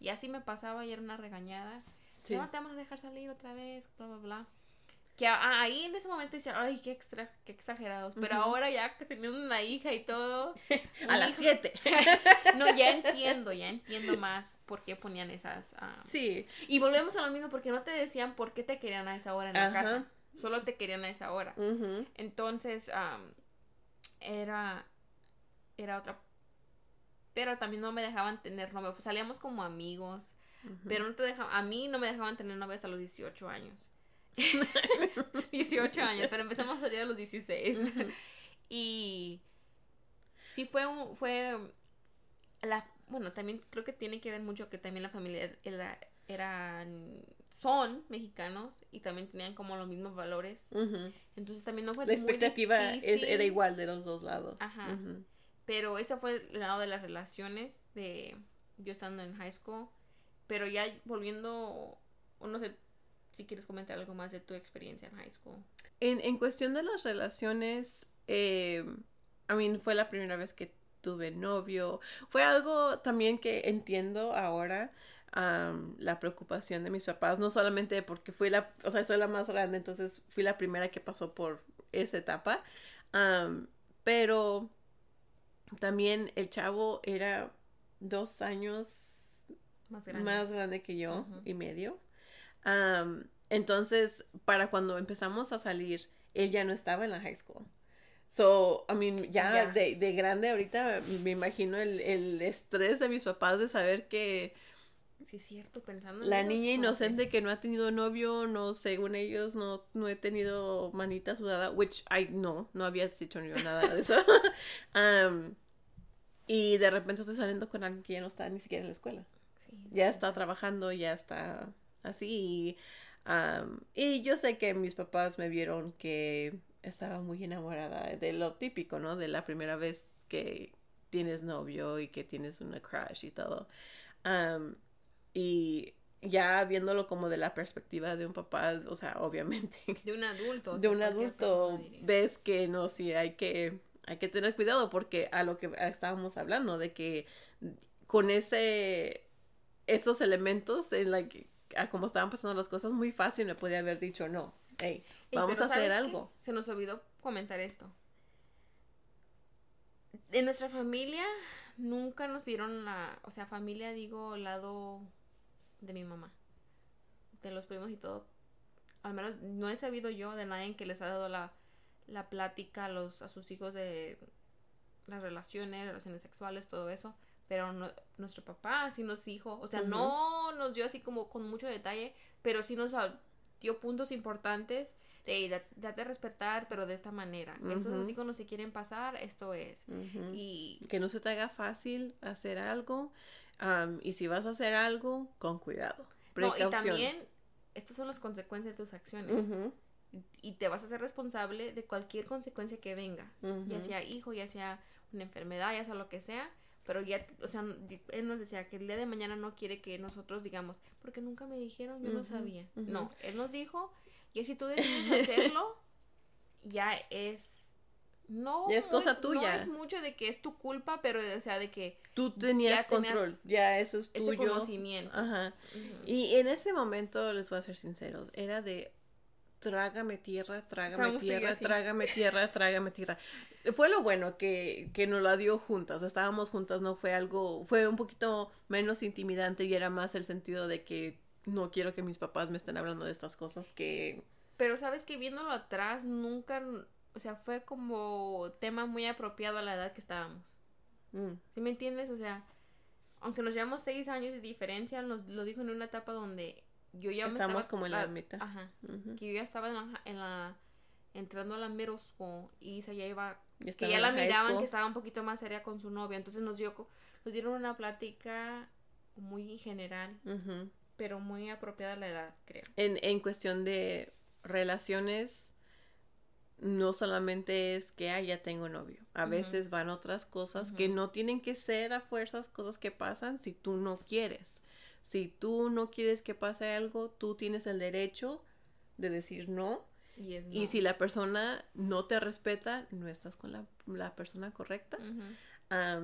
Y así me pasaba y era una regañada. No, te vamos a dejar salir otra vez, bla, bla, bla que ahí en ese momento decía, ay, qué, extra, qué exagerados. Pero ahora ya que teniendo una hija y todo. a las siete. no, ya entiendo, ya entiendo más por qué ponían esas. Ah, sí. Y volvemos a lo mismo, porque no te decían por qué te querían a esa hora en la casa. Solo te querían a esa hora. Entonces, era. Era otra. Pero también no me dejaban tener novio. Pues salíamos como amigos. Pero no te dejaban. A mí no me dejaban tener novio hasta los 18 años. 18 años, pero empezamos a salir a los 16. y sí fue un, fue la, bueno, también creo que tiene que ver mucho que también la familia era, eran, son mexicanos y también tenían como los mismos valores. Entonces también no fue La expectativa es, era igual de los dos lados. Ajá. Pero ese fue el lado de las relaciones de yo estando en high school. Pero ya volviendo no sé si quieres comentar algo más de tu experiencia en high school. En, en cuestión de las relaciones, eh, I mean, fue la primera vez que tuve novio. Fue algo también que entiendo ahora. la preocupación de mis papás, no solamente porque fui la, o sea, soy la más grande, entonces fui la primera que pasó por esa etapa, pero también el chavo era dos años más grande, que yo y medio. Entonces, para cuando empezamos a salir, él ya no estaba en la high school. So, I mean, ya de, de, grande ahorita me imagino el, el, estrés de mis papás de saber que... Sí, es cierto, pensando La niña inocente que... no ha tenido novio, no, según ellos, no, no he tenido manita sudada, which I no, no había dicho ni nada de eso. um, y de repente estoy saliendo con alguien que ya no está ni siquiera en la escuela. ya está trabajando, ya está así. y yo sé que mis papás me vieron que estaba muy enamorada de lo típico, ¿no? De la primera vez que tienes novio y que tienes una crush y todo. y ya viéndolo como de la perspectiva de un papá, o sea, obviamente. De un adulto. De un adulto, ves que no, sí, hay que, hay que tener cuidado porque a lo que estábamos hablando, de que con ese, esos elementos, en la que, a como estaban pasando las cosas, muy fácil me podía haber dicho no. Hey, vamos a hacer algo. Se nos olvidó comentar esto. En nuestra familia nunca nos dieron la, o sea, familia digo, lado de mi mamá, de los primos y todo. Al menos no he sabido yo de nadie que les ha dado la, la plática a, los, a sus hijos de las relaciones, relaciones sexuales, todo eso. Pero nuestro papá sí nos dijo, o sea, no nos dio así como con mucho detalle, pero sí nos dio puntos importantes de date a respetar, pero de esta manera. Uh Esto es así cuando se quieren pasar, esto es. Y que no se te haga fácil hacer algo. y si vas a hacer algo, con cuidado. Precaución. No, y también, estas son las consecuencias de tus acciones. Y te vas a ser responsable de cualquier consecuencia que venga. Ya sea hijo, ya sea una enfermedad, ya sea lo que sea. Pero ya, o sea, él nos decía que el día de mañana no quiere que nosotros digamos, porque nunca me dijeron, yo no sabía. No, él nos dijo, y si tú decides hacerlo, ya es no ya es cosa tuya. No es mucho de que es tu culpa, pero o sea, de que tú tenías control, ya eso es tuyo. Ese conocimiento. Ajá. Y en ese momento les voy a ser sinceros, era de trágame tierra, trágame tierra, trágame tierra, trágame tierra. Fue lo bueno que, que nos la dio juntas, estábamos juntas, no fue algo, fue un poquito menos intimidante y era más el sentido de que no quiero que mis papás me estén hablando de estas cosas que... Pero sabes que viéndolo atrás, nunca, o sea, fue como tema muy apropiado a la edad que estábamos. Mm. ¿Sí me entiendes? O sea, aunque nos llevamos seis años de diferencia, nos lo dijo en una etapa donde yo ya Estamos me estaba... como en la, mitad. Ajá. Que yo ya estaba en la, en la... entrando a la middle school y Isa ya iba... que ya la miraban que estaba un poquito más seria con su novia. Entonces nos dio... Nos dieron una plática muy general pero muy apropiada la edad, creo. En, en cuestión de relaciones, no solamente es que, ah, ya tengo novio. A veces van otras cosas que no tienen que ser a fuerzas cosas que pasan si tú no quieres. Si tú no quieres que pase algo, tú tienes el derecho de decir no. Y, si la persona no te respeta, no estás con la, persona correcta.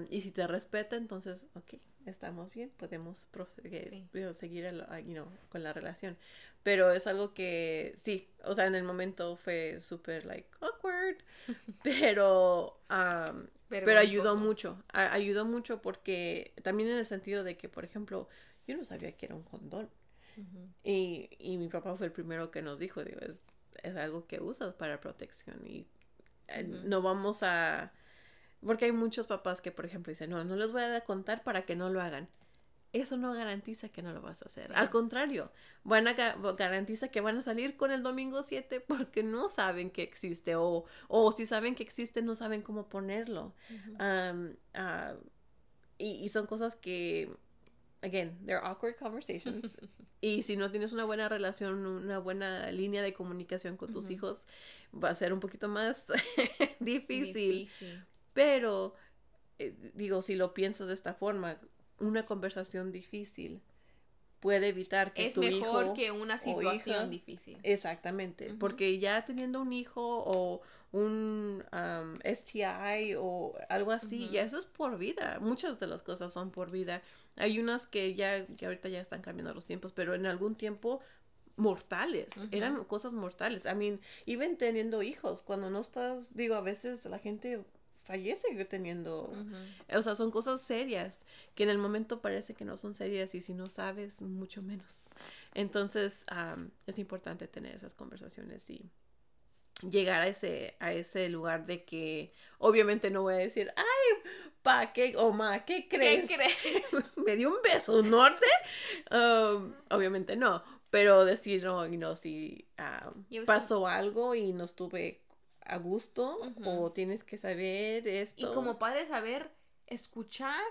y si te respeta, entonces, ok, estamos bien, podemos proseguir, seguir con la relación. Pero es algo que sí, o sea, en el momento fue súper, like, awkward, pero, pero, ayudó mucho, ayudó mucho porque también en el sentido de que, por ejemplo, yo no sabía que era un condón. y, y, mi papá fue el primero que nos dijo, digo, es, es algo que usas para protección y eh, no vamos a porque hay muchos papás que, por ejemplo, dicen, no, no les voy a contar para que no lo hagan. Eso no garantiza que no lo vas a hacer. Al contrario, van a garantiza que van a salir con el domingo 7 porque no saben que existe o, o si saben que existe no saben cómo ponerlo. Ah, y, y, son cosas que, again, they're awkward conversations. y si no tienes una buena relación, una buena línea de comunicación con tus hijos, va a ser un poquito más difícil. difícil. Pero, eh, digo, si lo piensas de esta forma, una conversación difícil puede evitar que es mejor que una situación difícil. Exactamente, porque ya teniendo un hijo o un STI o algo así, ya eso es por vida. Muchas de las cosas son por vida. Hay unas que ya, que ahorita ya están cambiando los tiempos, pero en algún tiempo mortales, eran cosas mortales. I mean, even teniendo hijos, cuando no estás, digo, a veces la gente fallece yo teniendo, o sea, son cosas serias que en el momento parece que no son serias y si no sabes, mucho menos. Entonces, es importante tener esas conversaciones y llegar a ese, a ese lugar de que obviamente no voy a decir, ay, pa, ¿qué, o ma, ¿qué crees? ¿Qué crees? Me dio un beso, ¿norte? Um, obviamente no, pero decir, no, know, si pasó algo y no estuve a gusto o tienes que saber esto. Y como padre saber escuchar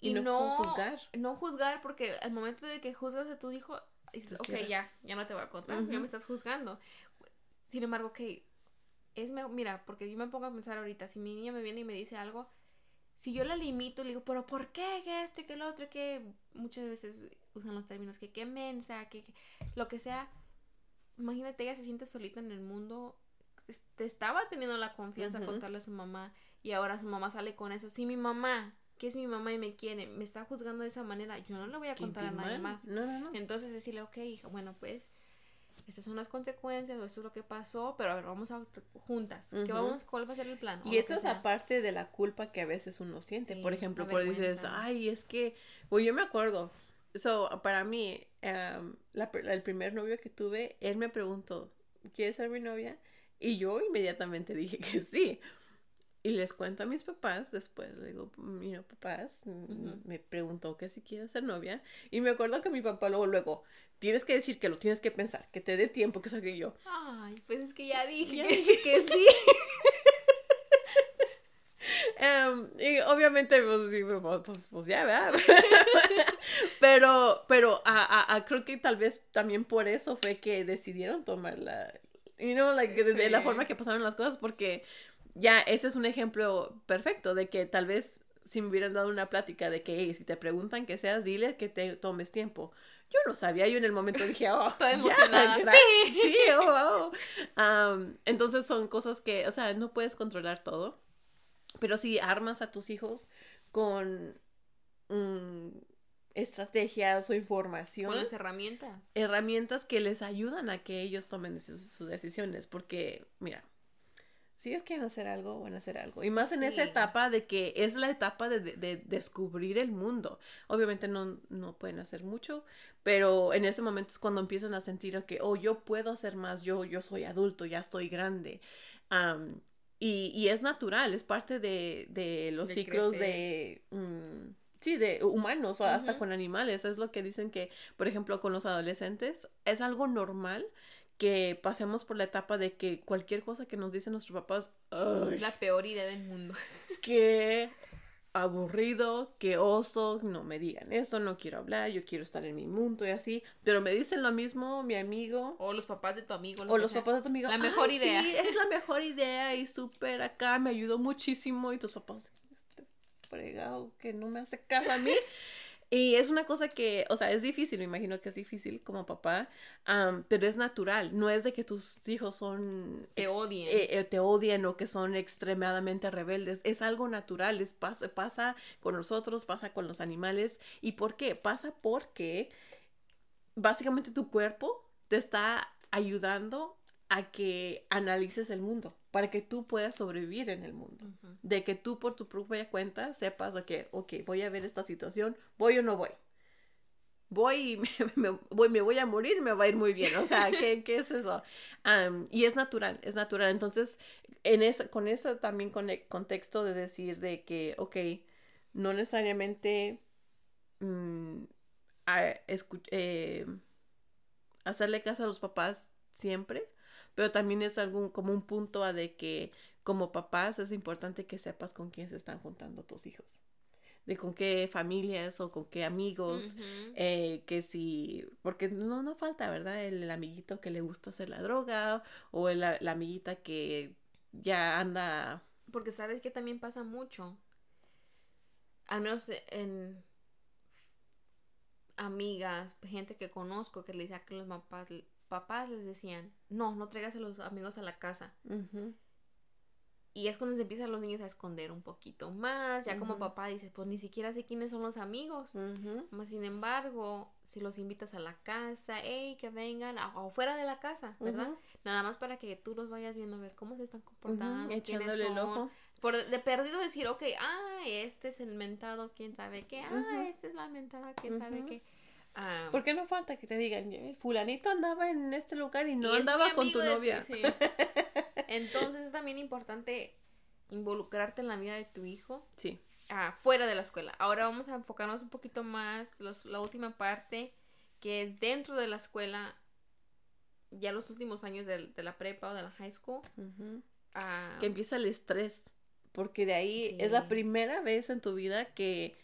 y, no, juzgar. No juzgar porque al momento de que juzgas a tu hijo, dices, ok, ya, ya no te voy a contar, ya me estás juzgando. Sin embargo, ok, es mira, porque yo me pongo a pensar ahorita, si mi niña me viene y me dice algo, si yo la limito, le digo, pero ¿por qué? Que este, que el otro, que muchas veces usan los términos que qué mensa, que, lo que sea. Imagínate, ella se siente solita en el mundo te estaba teniendo la confianza uh contarle a su mamá y ahora su mamá sale con eso. Si mi mamá, que es mi mamá y me quiere, me está juzgando de esa manera, yo no le voy a contar a nadie más. Entonces decirle, ok, hija, bueno, pues estas son las consecuencias o esto es lo que pasó, pero a ver, vamos a juntas. ¿Qué vamos, ¿Cuál va a ser el plan? Y eso es aparte de la culpa que a veces uno siente. por ejemplo, por dices, ay, es que, pues yo me acuerdo. So, para mí, em, el primer novio que tuve, él me preguntó, ¿quieres ser mi novia? Y yo inmediatamente dije que sí. Y les cuento a mis papás, después le digo, mira, papás, me preguntó que si quiero ser novia. Y me acuerdo que mi papá luego, luego, tienes que decir que lo tienes que pensar, que te dé tiempo, que saque yo. Ay, pues es que ya dije que, sí. que sí. Em, y obviamente, pues, sí, pues, pues, pues ya, ¿verdad? pero, pero a, a, creo que tal vez también por eso fue que decidieron tomar la, you know, like, de, la forma que pasaron las cosas, porque ya ese es un ejemplo perfecto de que tal vez si me hubieran dado una plática de que si te preguntan que seas, dile que te tomes tiempo. Yo no sabía, yo en el momento dije, oh, estoy emocionada. sí, sí, oh, oh. entonces son cosas que, o sea, no puedes controlar todo, pero si armas a tus hijos con estrategias o información. Con las herramientas. Herramientas que les ayudan a que ellos tomen sus, decisiones. Porque, mira, si ellos quieren hacer algo, van a hacer algo. Y más en esa etapa de que es la etapa de, descubrir el mundo. Obviamente no, no, pueden hacer mucho, pero en ese momento es cuando empiezan a sentir que, oh, yo puedo hacer más, yo, yo soy adulto, ya estoy grande. y, y, es natural, es parte de, los ciclos de... sí, de humanos o hasta con animales. Es lo que dicen que, por ejemplo, con los adolescentes es algo normal que pasemos por la etapa de que cualquier cosa que nos dicen nuestros papás es la peor idea del mundo. Que aburrido, que oso, no me digan eso, no quiero hablar, yo quiero estar en mi mundo y así, pero me dicen lo mismo mi amigo. O los papás de tu amigo. O los papás de tu amigo. La mejor idea. Sí, es la mejor idea y súper acá, me ayudó muchísimo y tus papás, fregado que no me hace caso a mí. Y es una cosa que, o sea, es difícil, me imagino que es difícil como papá, pero es natural. No es de que tus hijos son... Te odien. Eh, eh, te odian o que son extremadamente rebeldes. Es algo natural, es, pasa, pasa con nosotros, pasa con los animales. ¿Y por qué? Pasa porque básicamente tu cuerpo te está ayudando a que analices el mundo para que tú puedas sobrevivir en el mundo. De que tú por tu propia cuenta sepas que, ok, voy a ver esta situación, voy o no voy. Voy y me, voy, me voy a morir, me va a ir muy bien. O sea, ¿qué, qué es eso? y es natural, es natural. Entonces, en eso, con eso también con el contexto de decir de que, ok, no necesariamente eh, hacerle caso a los papás siempre, pero también es algún como un punto a de que como papás es importante que sepas con quién se están juntando tus hijos de con qué familias o con qué amigos, eh, que si, porque no, no falta, ¿verdad? El, amiguito que le gusta hacer la droga o la amiguita que ya anda... Porque sabes que también pasa mucho, al menos en amigas, gente que conozco que le decía que los papás, papás les decían, no, no traigas a los amigos a la casa. Y es cuando se empiezan los niños a esconder un poquito más. Ya como papá dices, pues ni siquiera sé quiénes son los amigos. sin embargo, si los invitas a la casa, hey, que vengan, o fuera de la casa, ¿verdad? Nada más para que tú los vayas viendo a ver cómo se están comportando, quiénes son. El ojo. Por de perdido decir, ok, ah, este es el mentado, quién sabe qué, ah, esta es la mentada, quién sabe qué. Ah, ¿Por qué no falta que te digan, fulanito andaba en este lugar y no andaba con tu novia? Entonces es también importante involucrarte en la vida de tu hijo. Sí. Ah, fuera de la escuela. Ahora vamos a enfocarnos un poquito más, la última parte, que es dentro de la escuela, ya los últimos años de, la prepa o de la high school. Ah, que empieza el estrés, porque de ahí es la primera vez en tu vida que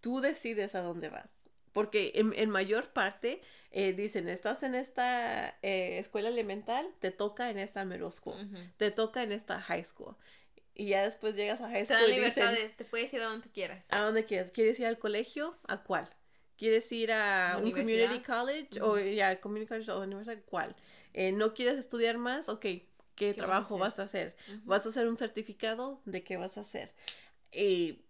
tú decides a dónde vas. Porque en, mayor parte eh, dicen, estás en esta eh, escuela elemental, te toca en esta middle school, te toca en esta high school. Y ya después llegas a high school. Te libertad te puedes ir a donde quieras. A donde quieras. ¿Quieres ir al colegio? ¿A cuál? ¿Quieres ir a un community college? O ya, community college o universidad, ¿cuál? Eh, ¿No quieres estudiar más? Ok, ¿qué, trabajo vas a hacer? ¿Vas a hacer un certificado? ¿De qué vas a hacer? Y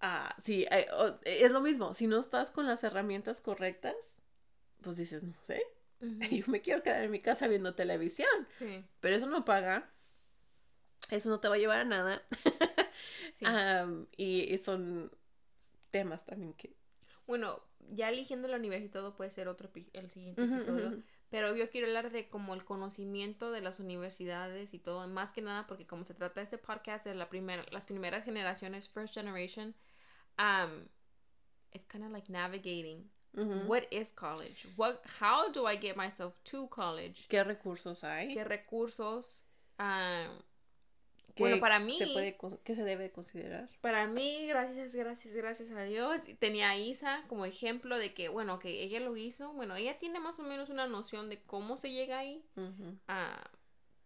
Ah, sí, eh, es lo mismo. Si no estás con las herramientas correctas, pues dices, no sé. Yo me quiero quedar en mi casa viendo televisión. Pero eso no paga. Eso no te va a llevar a nada. y, son temas también que. Bueno, ya eligiendo la universidad todo puede ser otro el siguiente episodio. Pero yo quiero hablar de como el conocimiento de las universidades y todo, más que nada porque como se trata de este podcast de la primera, las primeras generaciones, first generation, um, it's kind of like navigating. What is college? What? How do I get myself to college? ¿Qué recursos hay? ¿Qué recursos? Um, bueno, para mí. ¿Qué se debe considerar? Para mí, gracias, gracias, gracias a Dios, tenía a Isa como ejemplo de que, bueno, que ella lo hizo. Bueno, ella tiene más o menos una noción de cómo se llega ahí. Ah,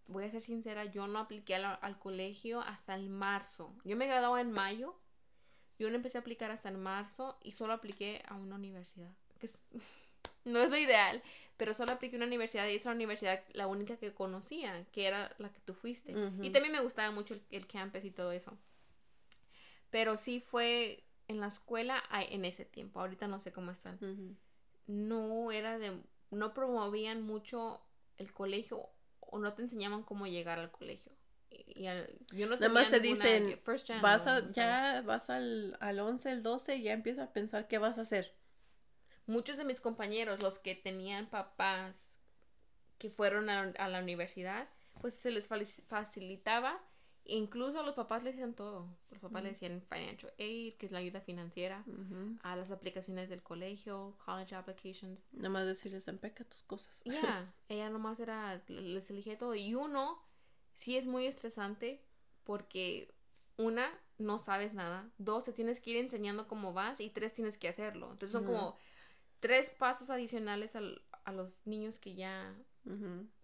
voy a ser sincera, yo no apliqué al, al, colegio hasta el marzo. Yo me gradué en mayo yo no empecé a aplicar hasta en marzo y solo apliqué a una universidad. Que no es lo ideal, pero solo apliqué a una universidad y esa universidad la única que conocía, que era la que tú fuiste. Y también me gustaba mucho el, campus y todo eso. Pero sí fue en la escuela en ese tiempo. Ahorita no sé cómo están. No era de. No promovían mucho el colegio o no te enseñaban cómo llegar al colegio y yo no Nada más te dicen, vas ya vas al, al 11, el 12, ya empiezas a pensar qué vas a hacer. Muchos de mis compañeros, los que tenían papás que fueron a, la universidad, pues se les facilitaba. Incluso a los papás les decían todo. Los papás les decían financial aid, que es la ayuda financiera, a las aplicaciones del colegio, college applications. Nada más decirles, empeca tus cosas. Ya, ella nomás era, les elegía todo. Y uno sí es muy estresante porque una, no sabes nada, dos, te tienes que ir enseñando cómo vas y tres, tienes que hacerlo. Entonces son como tres pasos adicionales a los niños que ya,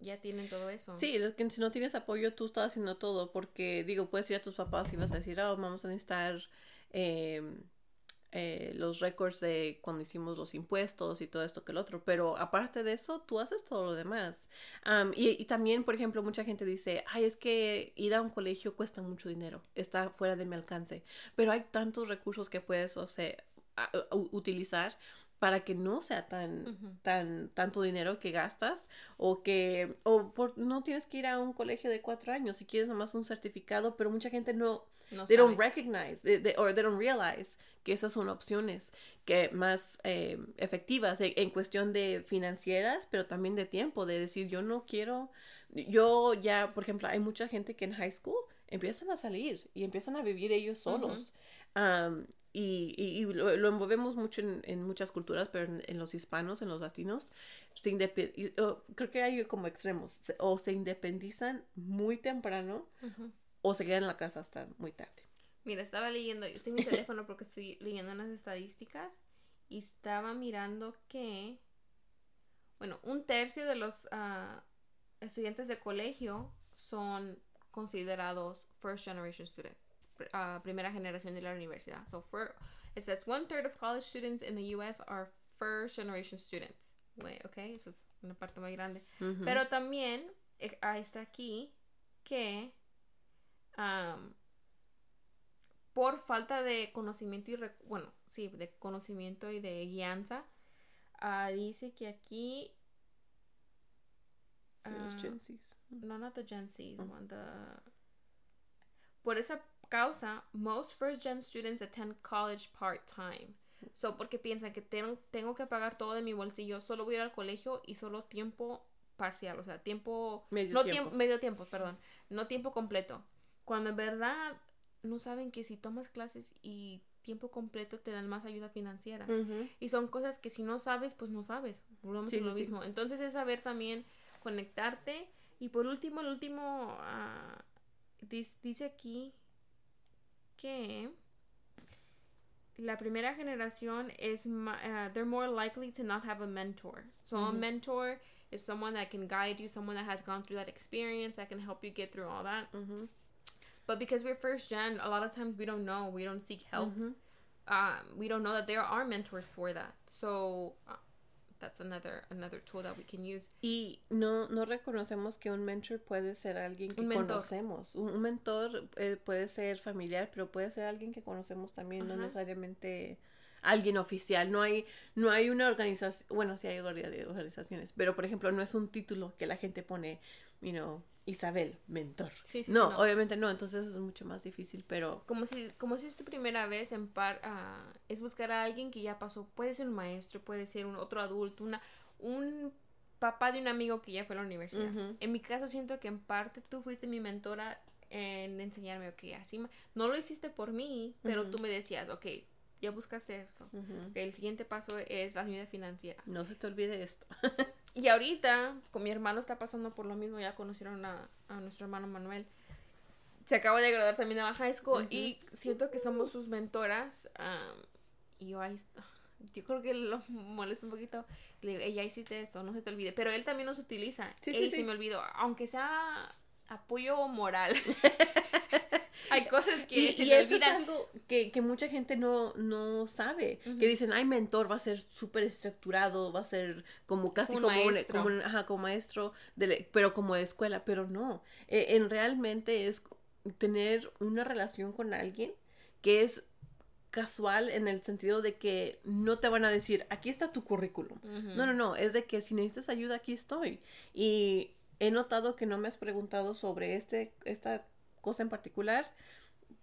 ya tienen todo eso. Sí, que si no tienes apoyo, tú estás haciendo todo porque, digo, puedes ir a tus papás y vas a decir, oh, vamos a necesitar... Eh, eh, los récords de cuando hicimos los impuestos y todo esto que el otro, pero aparte de eso, tú haces todo lo demás. y, también, por ejemplo, mucha gente dice, ay, es que ir a un colegio cuesta mucho dinero, está fuera de mi alcance, pero hay tantos recursos que puedes o sea, utilizar para que no sea tan, tan, tanto dinero que gastas o que, o por, no tienes que ir a un colegio de cuatro años si quieres nomás un certificado, pero mucha gente no, no they don't recognize, they, or they don't realize que esas son opciones que más eh, efectivas en, cuestión de financieras, pero también de tiempo, de decir, yo no quiero, yo ya, por ejemplo, hay mucha gente que en high school empiezan a salir y empiezan a vivir ellos solos. y, y, lo, envolvemos mucho en, muchas culturas, pero en, los hispanos, en los latinos, se creo que hay como extremos, o se independizan muy temprano o se quedan en la casa hasta muy tarde. Mira, estaba leyendo, estoy en mi teléfono porque estoy leyendo unas estadísticas y estaba mirando que, bueno, un tercio de los ah, estudiantes de colegio son considerados first generation students, ah, primera generación de la universidad. So, It says one third of college students in the U.S. are first generation students. Güey, ok, eso es una parte muy grande. Ujú. Pero también eh, está aquí que am, por falta de conocimiento y bueno, sí, de conocimiento y de guianza, ah, dice que aquí De los ah, Gen no, not the Gen Z, Oh. the- Por esa causa, most first gen students attend college part-time. So, porque piensan que tengo, tengo que pagar todo de mi bolsillo, solo voy a ir al colegio y solo tiempo parcial, o sea, tiempo... Medio no tiempo. medio tiempo, perdón. No tiempo completo. Cuando en verdad no saben que si tomas clases y tiempo completo te dan más ayuda financiera. Y son cosas que si no sabes, pues no sabes. Volvemos Sí, a lo sí, sí. mismo. Entonces es saber también conectarte. Y por último, el último, dis- dice aquí que la primera generación es, ah, they're more likely to not have a mentor. So a mentor is someone that can guide you, someone that has gone through that experience, that can help you get through all that. But because we're first gen, a lot of times we don't know, we don't seek help Ujú. um, we don't know that there are mentors for that. So uh, that's another another tool that we can use. Y no, no reconocemos que un mentor puede ser alguien que Un conocemos. Un, un mentor eh, puede ser familiar, pero puede ser alguien que conocemos también, no Ajá. necesariamente alguien oficial. No hay, no hay una organización, bueno, sí hay orga- organizaciones, pero por ejemplo no es un título que la gente pone, you know, Isabel, mentor. Sí, sí, no, sí, no. obviamente no, entonces es mucho más difícil, pero Como si como si es tu primera vez en par ah, es buscar a alguien que ya pasó. Puede ser un maestro, puede ser un otro adulto, una un papá de un amigo que ya fue a la universidad. En mi caso siento que en parte tú fuiste mi mentora en enseñarme, ok, así no lo hiciste por mí, pero tú me decías, ok, ya buscaste esto. ujú, El siguiente paso es la ayuda financiera. no se te olvide esto. Y ahorita, con mi hermano está pasando por lo mismo, ya conocieron a, a nuestro hermano Manuel. Se acaba de graduar también de la high school y siento que somos sus mentoras. am, y yo ahí, est- yo creo que lo molesta un poquito. Le digo, "Ey, ya hiciste esto, no se te olvide. Pero él también nos utiliza. Sí, Ey, sí, se sí. me olvidó, aunque sea apoyo moral. Hay cosas que Y, se y me eso es algo que, que mucha gente no, no sabe. Ujú. Que dicen, ay, mentor va a ser súper estructurado, va a ser como casi un como, un, maestro. como un- ajá, como maestro, de la- pero como de escuela. Pero no, Eh, en realmente es tener una relación con alguien que es casual en el sentido de que no te van a decir, aquí está tu currículum. No, no, no, es de que si necesitas ayuda, aquí estoy. Y he notado que no me has preguntado sobre este, esta cosa en particular.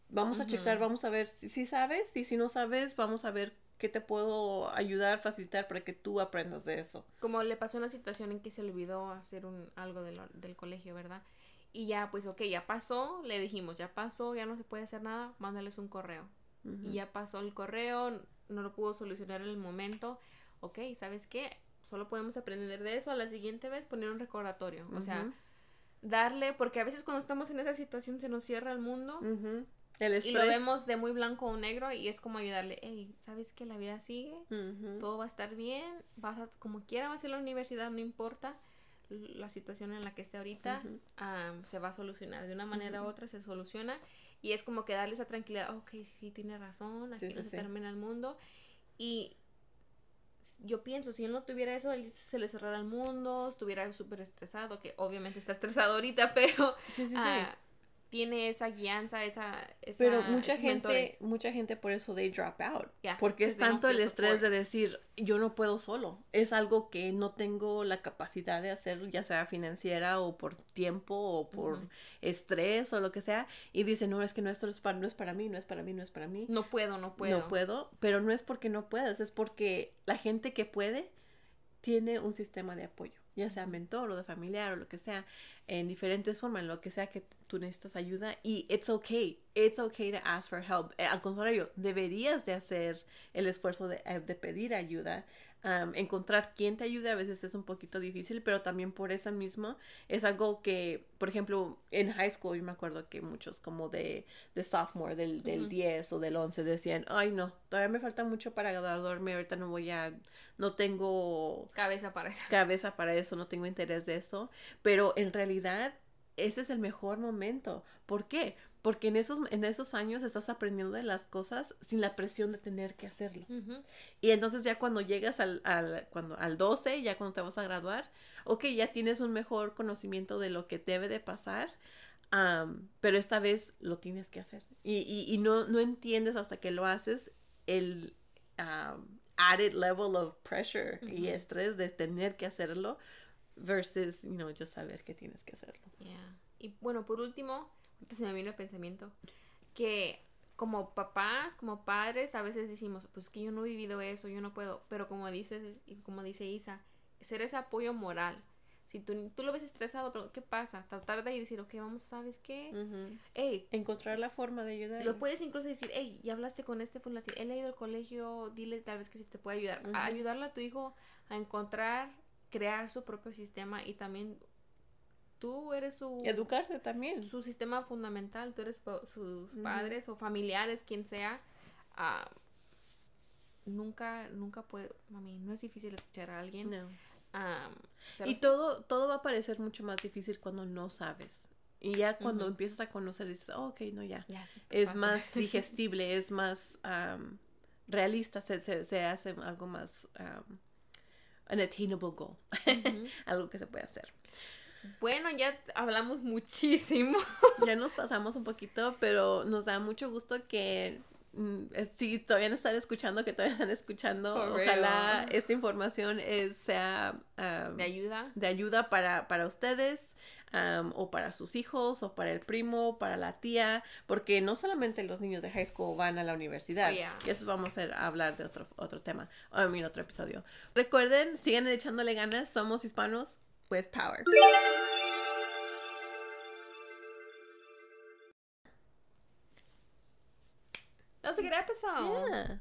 Vamos a checar, vamos a ver si, si sabes y si no sabes, vamos a ver qué te puedo ayudar, facilitar para que tú aprendas de eso. como le pasó una situación en que se olvidó hacer un algo de lo- del colegio, ¿verdad? Y ya, pues, ok, ya pasó, le dijimos, ya pasó, ya no se puede hacer nada, mándales un correo. Ujú. Y ya pasó el correo, no lo pudo solucionar en el momento. Ok, ¿sabes qué? Solo podemos aprender de eso. A la siguiente vez poner un recordatorio. O sea. Darle, porque a veces cuando estamos en esa situación se nos cierra el mundo. El y lo vemos de muy blanco o negro y es como ayudarle, hey, ¿sabes que la vida sigue? Todo va a estar bien, vas a, como quiera vas a ir a la universidad, no importa la situación en la que esté ahorita, am, se va a solucionar, de una manera u otra se soluciona y es como que darle esa tranquilidad, ok, sí, sí, tiene razón, aquí Sí, no sí, se sí. termina el mundo y yo pienso, si él no tuviera eso, él se le cerrara el mundo, estuviera súper estresado, que obviamente está estresado ahorita, pero Sí, sí, sí. ah, tiene esa guianza, esa... esa Pero mucha gente, mentores. mucha gente por eso they drop out. Yeah, porque es tanto el estrés de decir, yo no puedo solo. Es algo que no tengo la capacidad de hacer, ya sea financiera o por tiempo o por estrés o lo que sea. Y dicen, no, es que no, esto es para, no es para mí, no es para mí, no es para mí. No puedo, no puedo. No puedo, pero no es porque no puedas, es porque la gente que puede tiene un sistema de apoyo, ya sea mentor o de familiar o lo que sea, en diferentes formas, en lo que sea que tú necesitas ayuda y it's okay, it's okay to ask for help. Eh, al contrario, deberías de hacer el esfuerzo de, eh, de pedir ayuda. Um, encontrar quién te ayude a veces es un poquito difícil, pero también por eso mismo es algo que, por ejemplo, en high school yo me acuerdo que muchos como de, de sophomore, del, del Ujú. 10 o del 11 decían, ay no, todavía me falta mucho para graduarme, ahorita no voy a, no tengo Cabeza para eso. cabeza para eso, no tengo interés de eso, pero en realidad ese es el mejor momento. ¿Por qué? Porque en esos, en esos años estás aprendiendo de las cosas sin la presión de tener que hacerlo. Y entonces ya cuando llegas al, al, cuando, al 12, ya cuando te vas a graduar, ok, ya tienes un mejor conocimiento de lo que debe de pasar, pero esta vez lo tienes que hacer. Y, y, y, no, no entiendes hasta que lo haces el added level of pressure y estrés de tener que hacerlo versus, you know, just saber que tienes que hacerlo. Yeah. Y bueno, por último, se me vino el pensamiento que como papás, como padres, a veces decimos, pues que yo no he vivido eso, yo no puedo, pero como dices, y como dice Isa, ser ese apoyo moral. Si tú, tú lo ves estresado, pero ¿qué pasa? Tratar de decir, ok, vamos, ¿sabes qué? Encontrar la forma de ayudar. Lo puedes incluso decir, hey, ya hablaste con este fulano, él ha ido al colegio, dile tal vez que si te puede ayudar. ayudarle a tu hijo a encontrar, crear su propio sistema y también tú eres su... Educarte también. Su sistema fundamental, tú eres sus padres o familiares, quien sea. Ah, nunca, nunca puede, mami, no es difícil escuchar a alguien. No y todo, todo va a parecer mucho más difícil cuando no sabes. Y ya cuando empiezas a conocer, dices, oh, ok, no, ya. es más digestible, es más realista, se, se, hace algo más um, an attainable goal. algo que se puede hacer. Bueno, ya hablamos muchísimo. ya nos pasamos un poquito, pero nos da mucho gusto que Mm, si todavía no están escuchando, que todavía están escuchando, ojalá esta información sea de ayuda. De ayuda para, para ustedes o para sus hijos o para el primo, para la tía, porque no solamente los niños de high school van a la universidad. Oh, y eso vamos a, hablar de otro, otro tema, o en otro episodio. Recuerden, sigan echándole ganas, somos hispanos with power. That was a good episode. Yeah.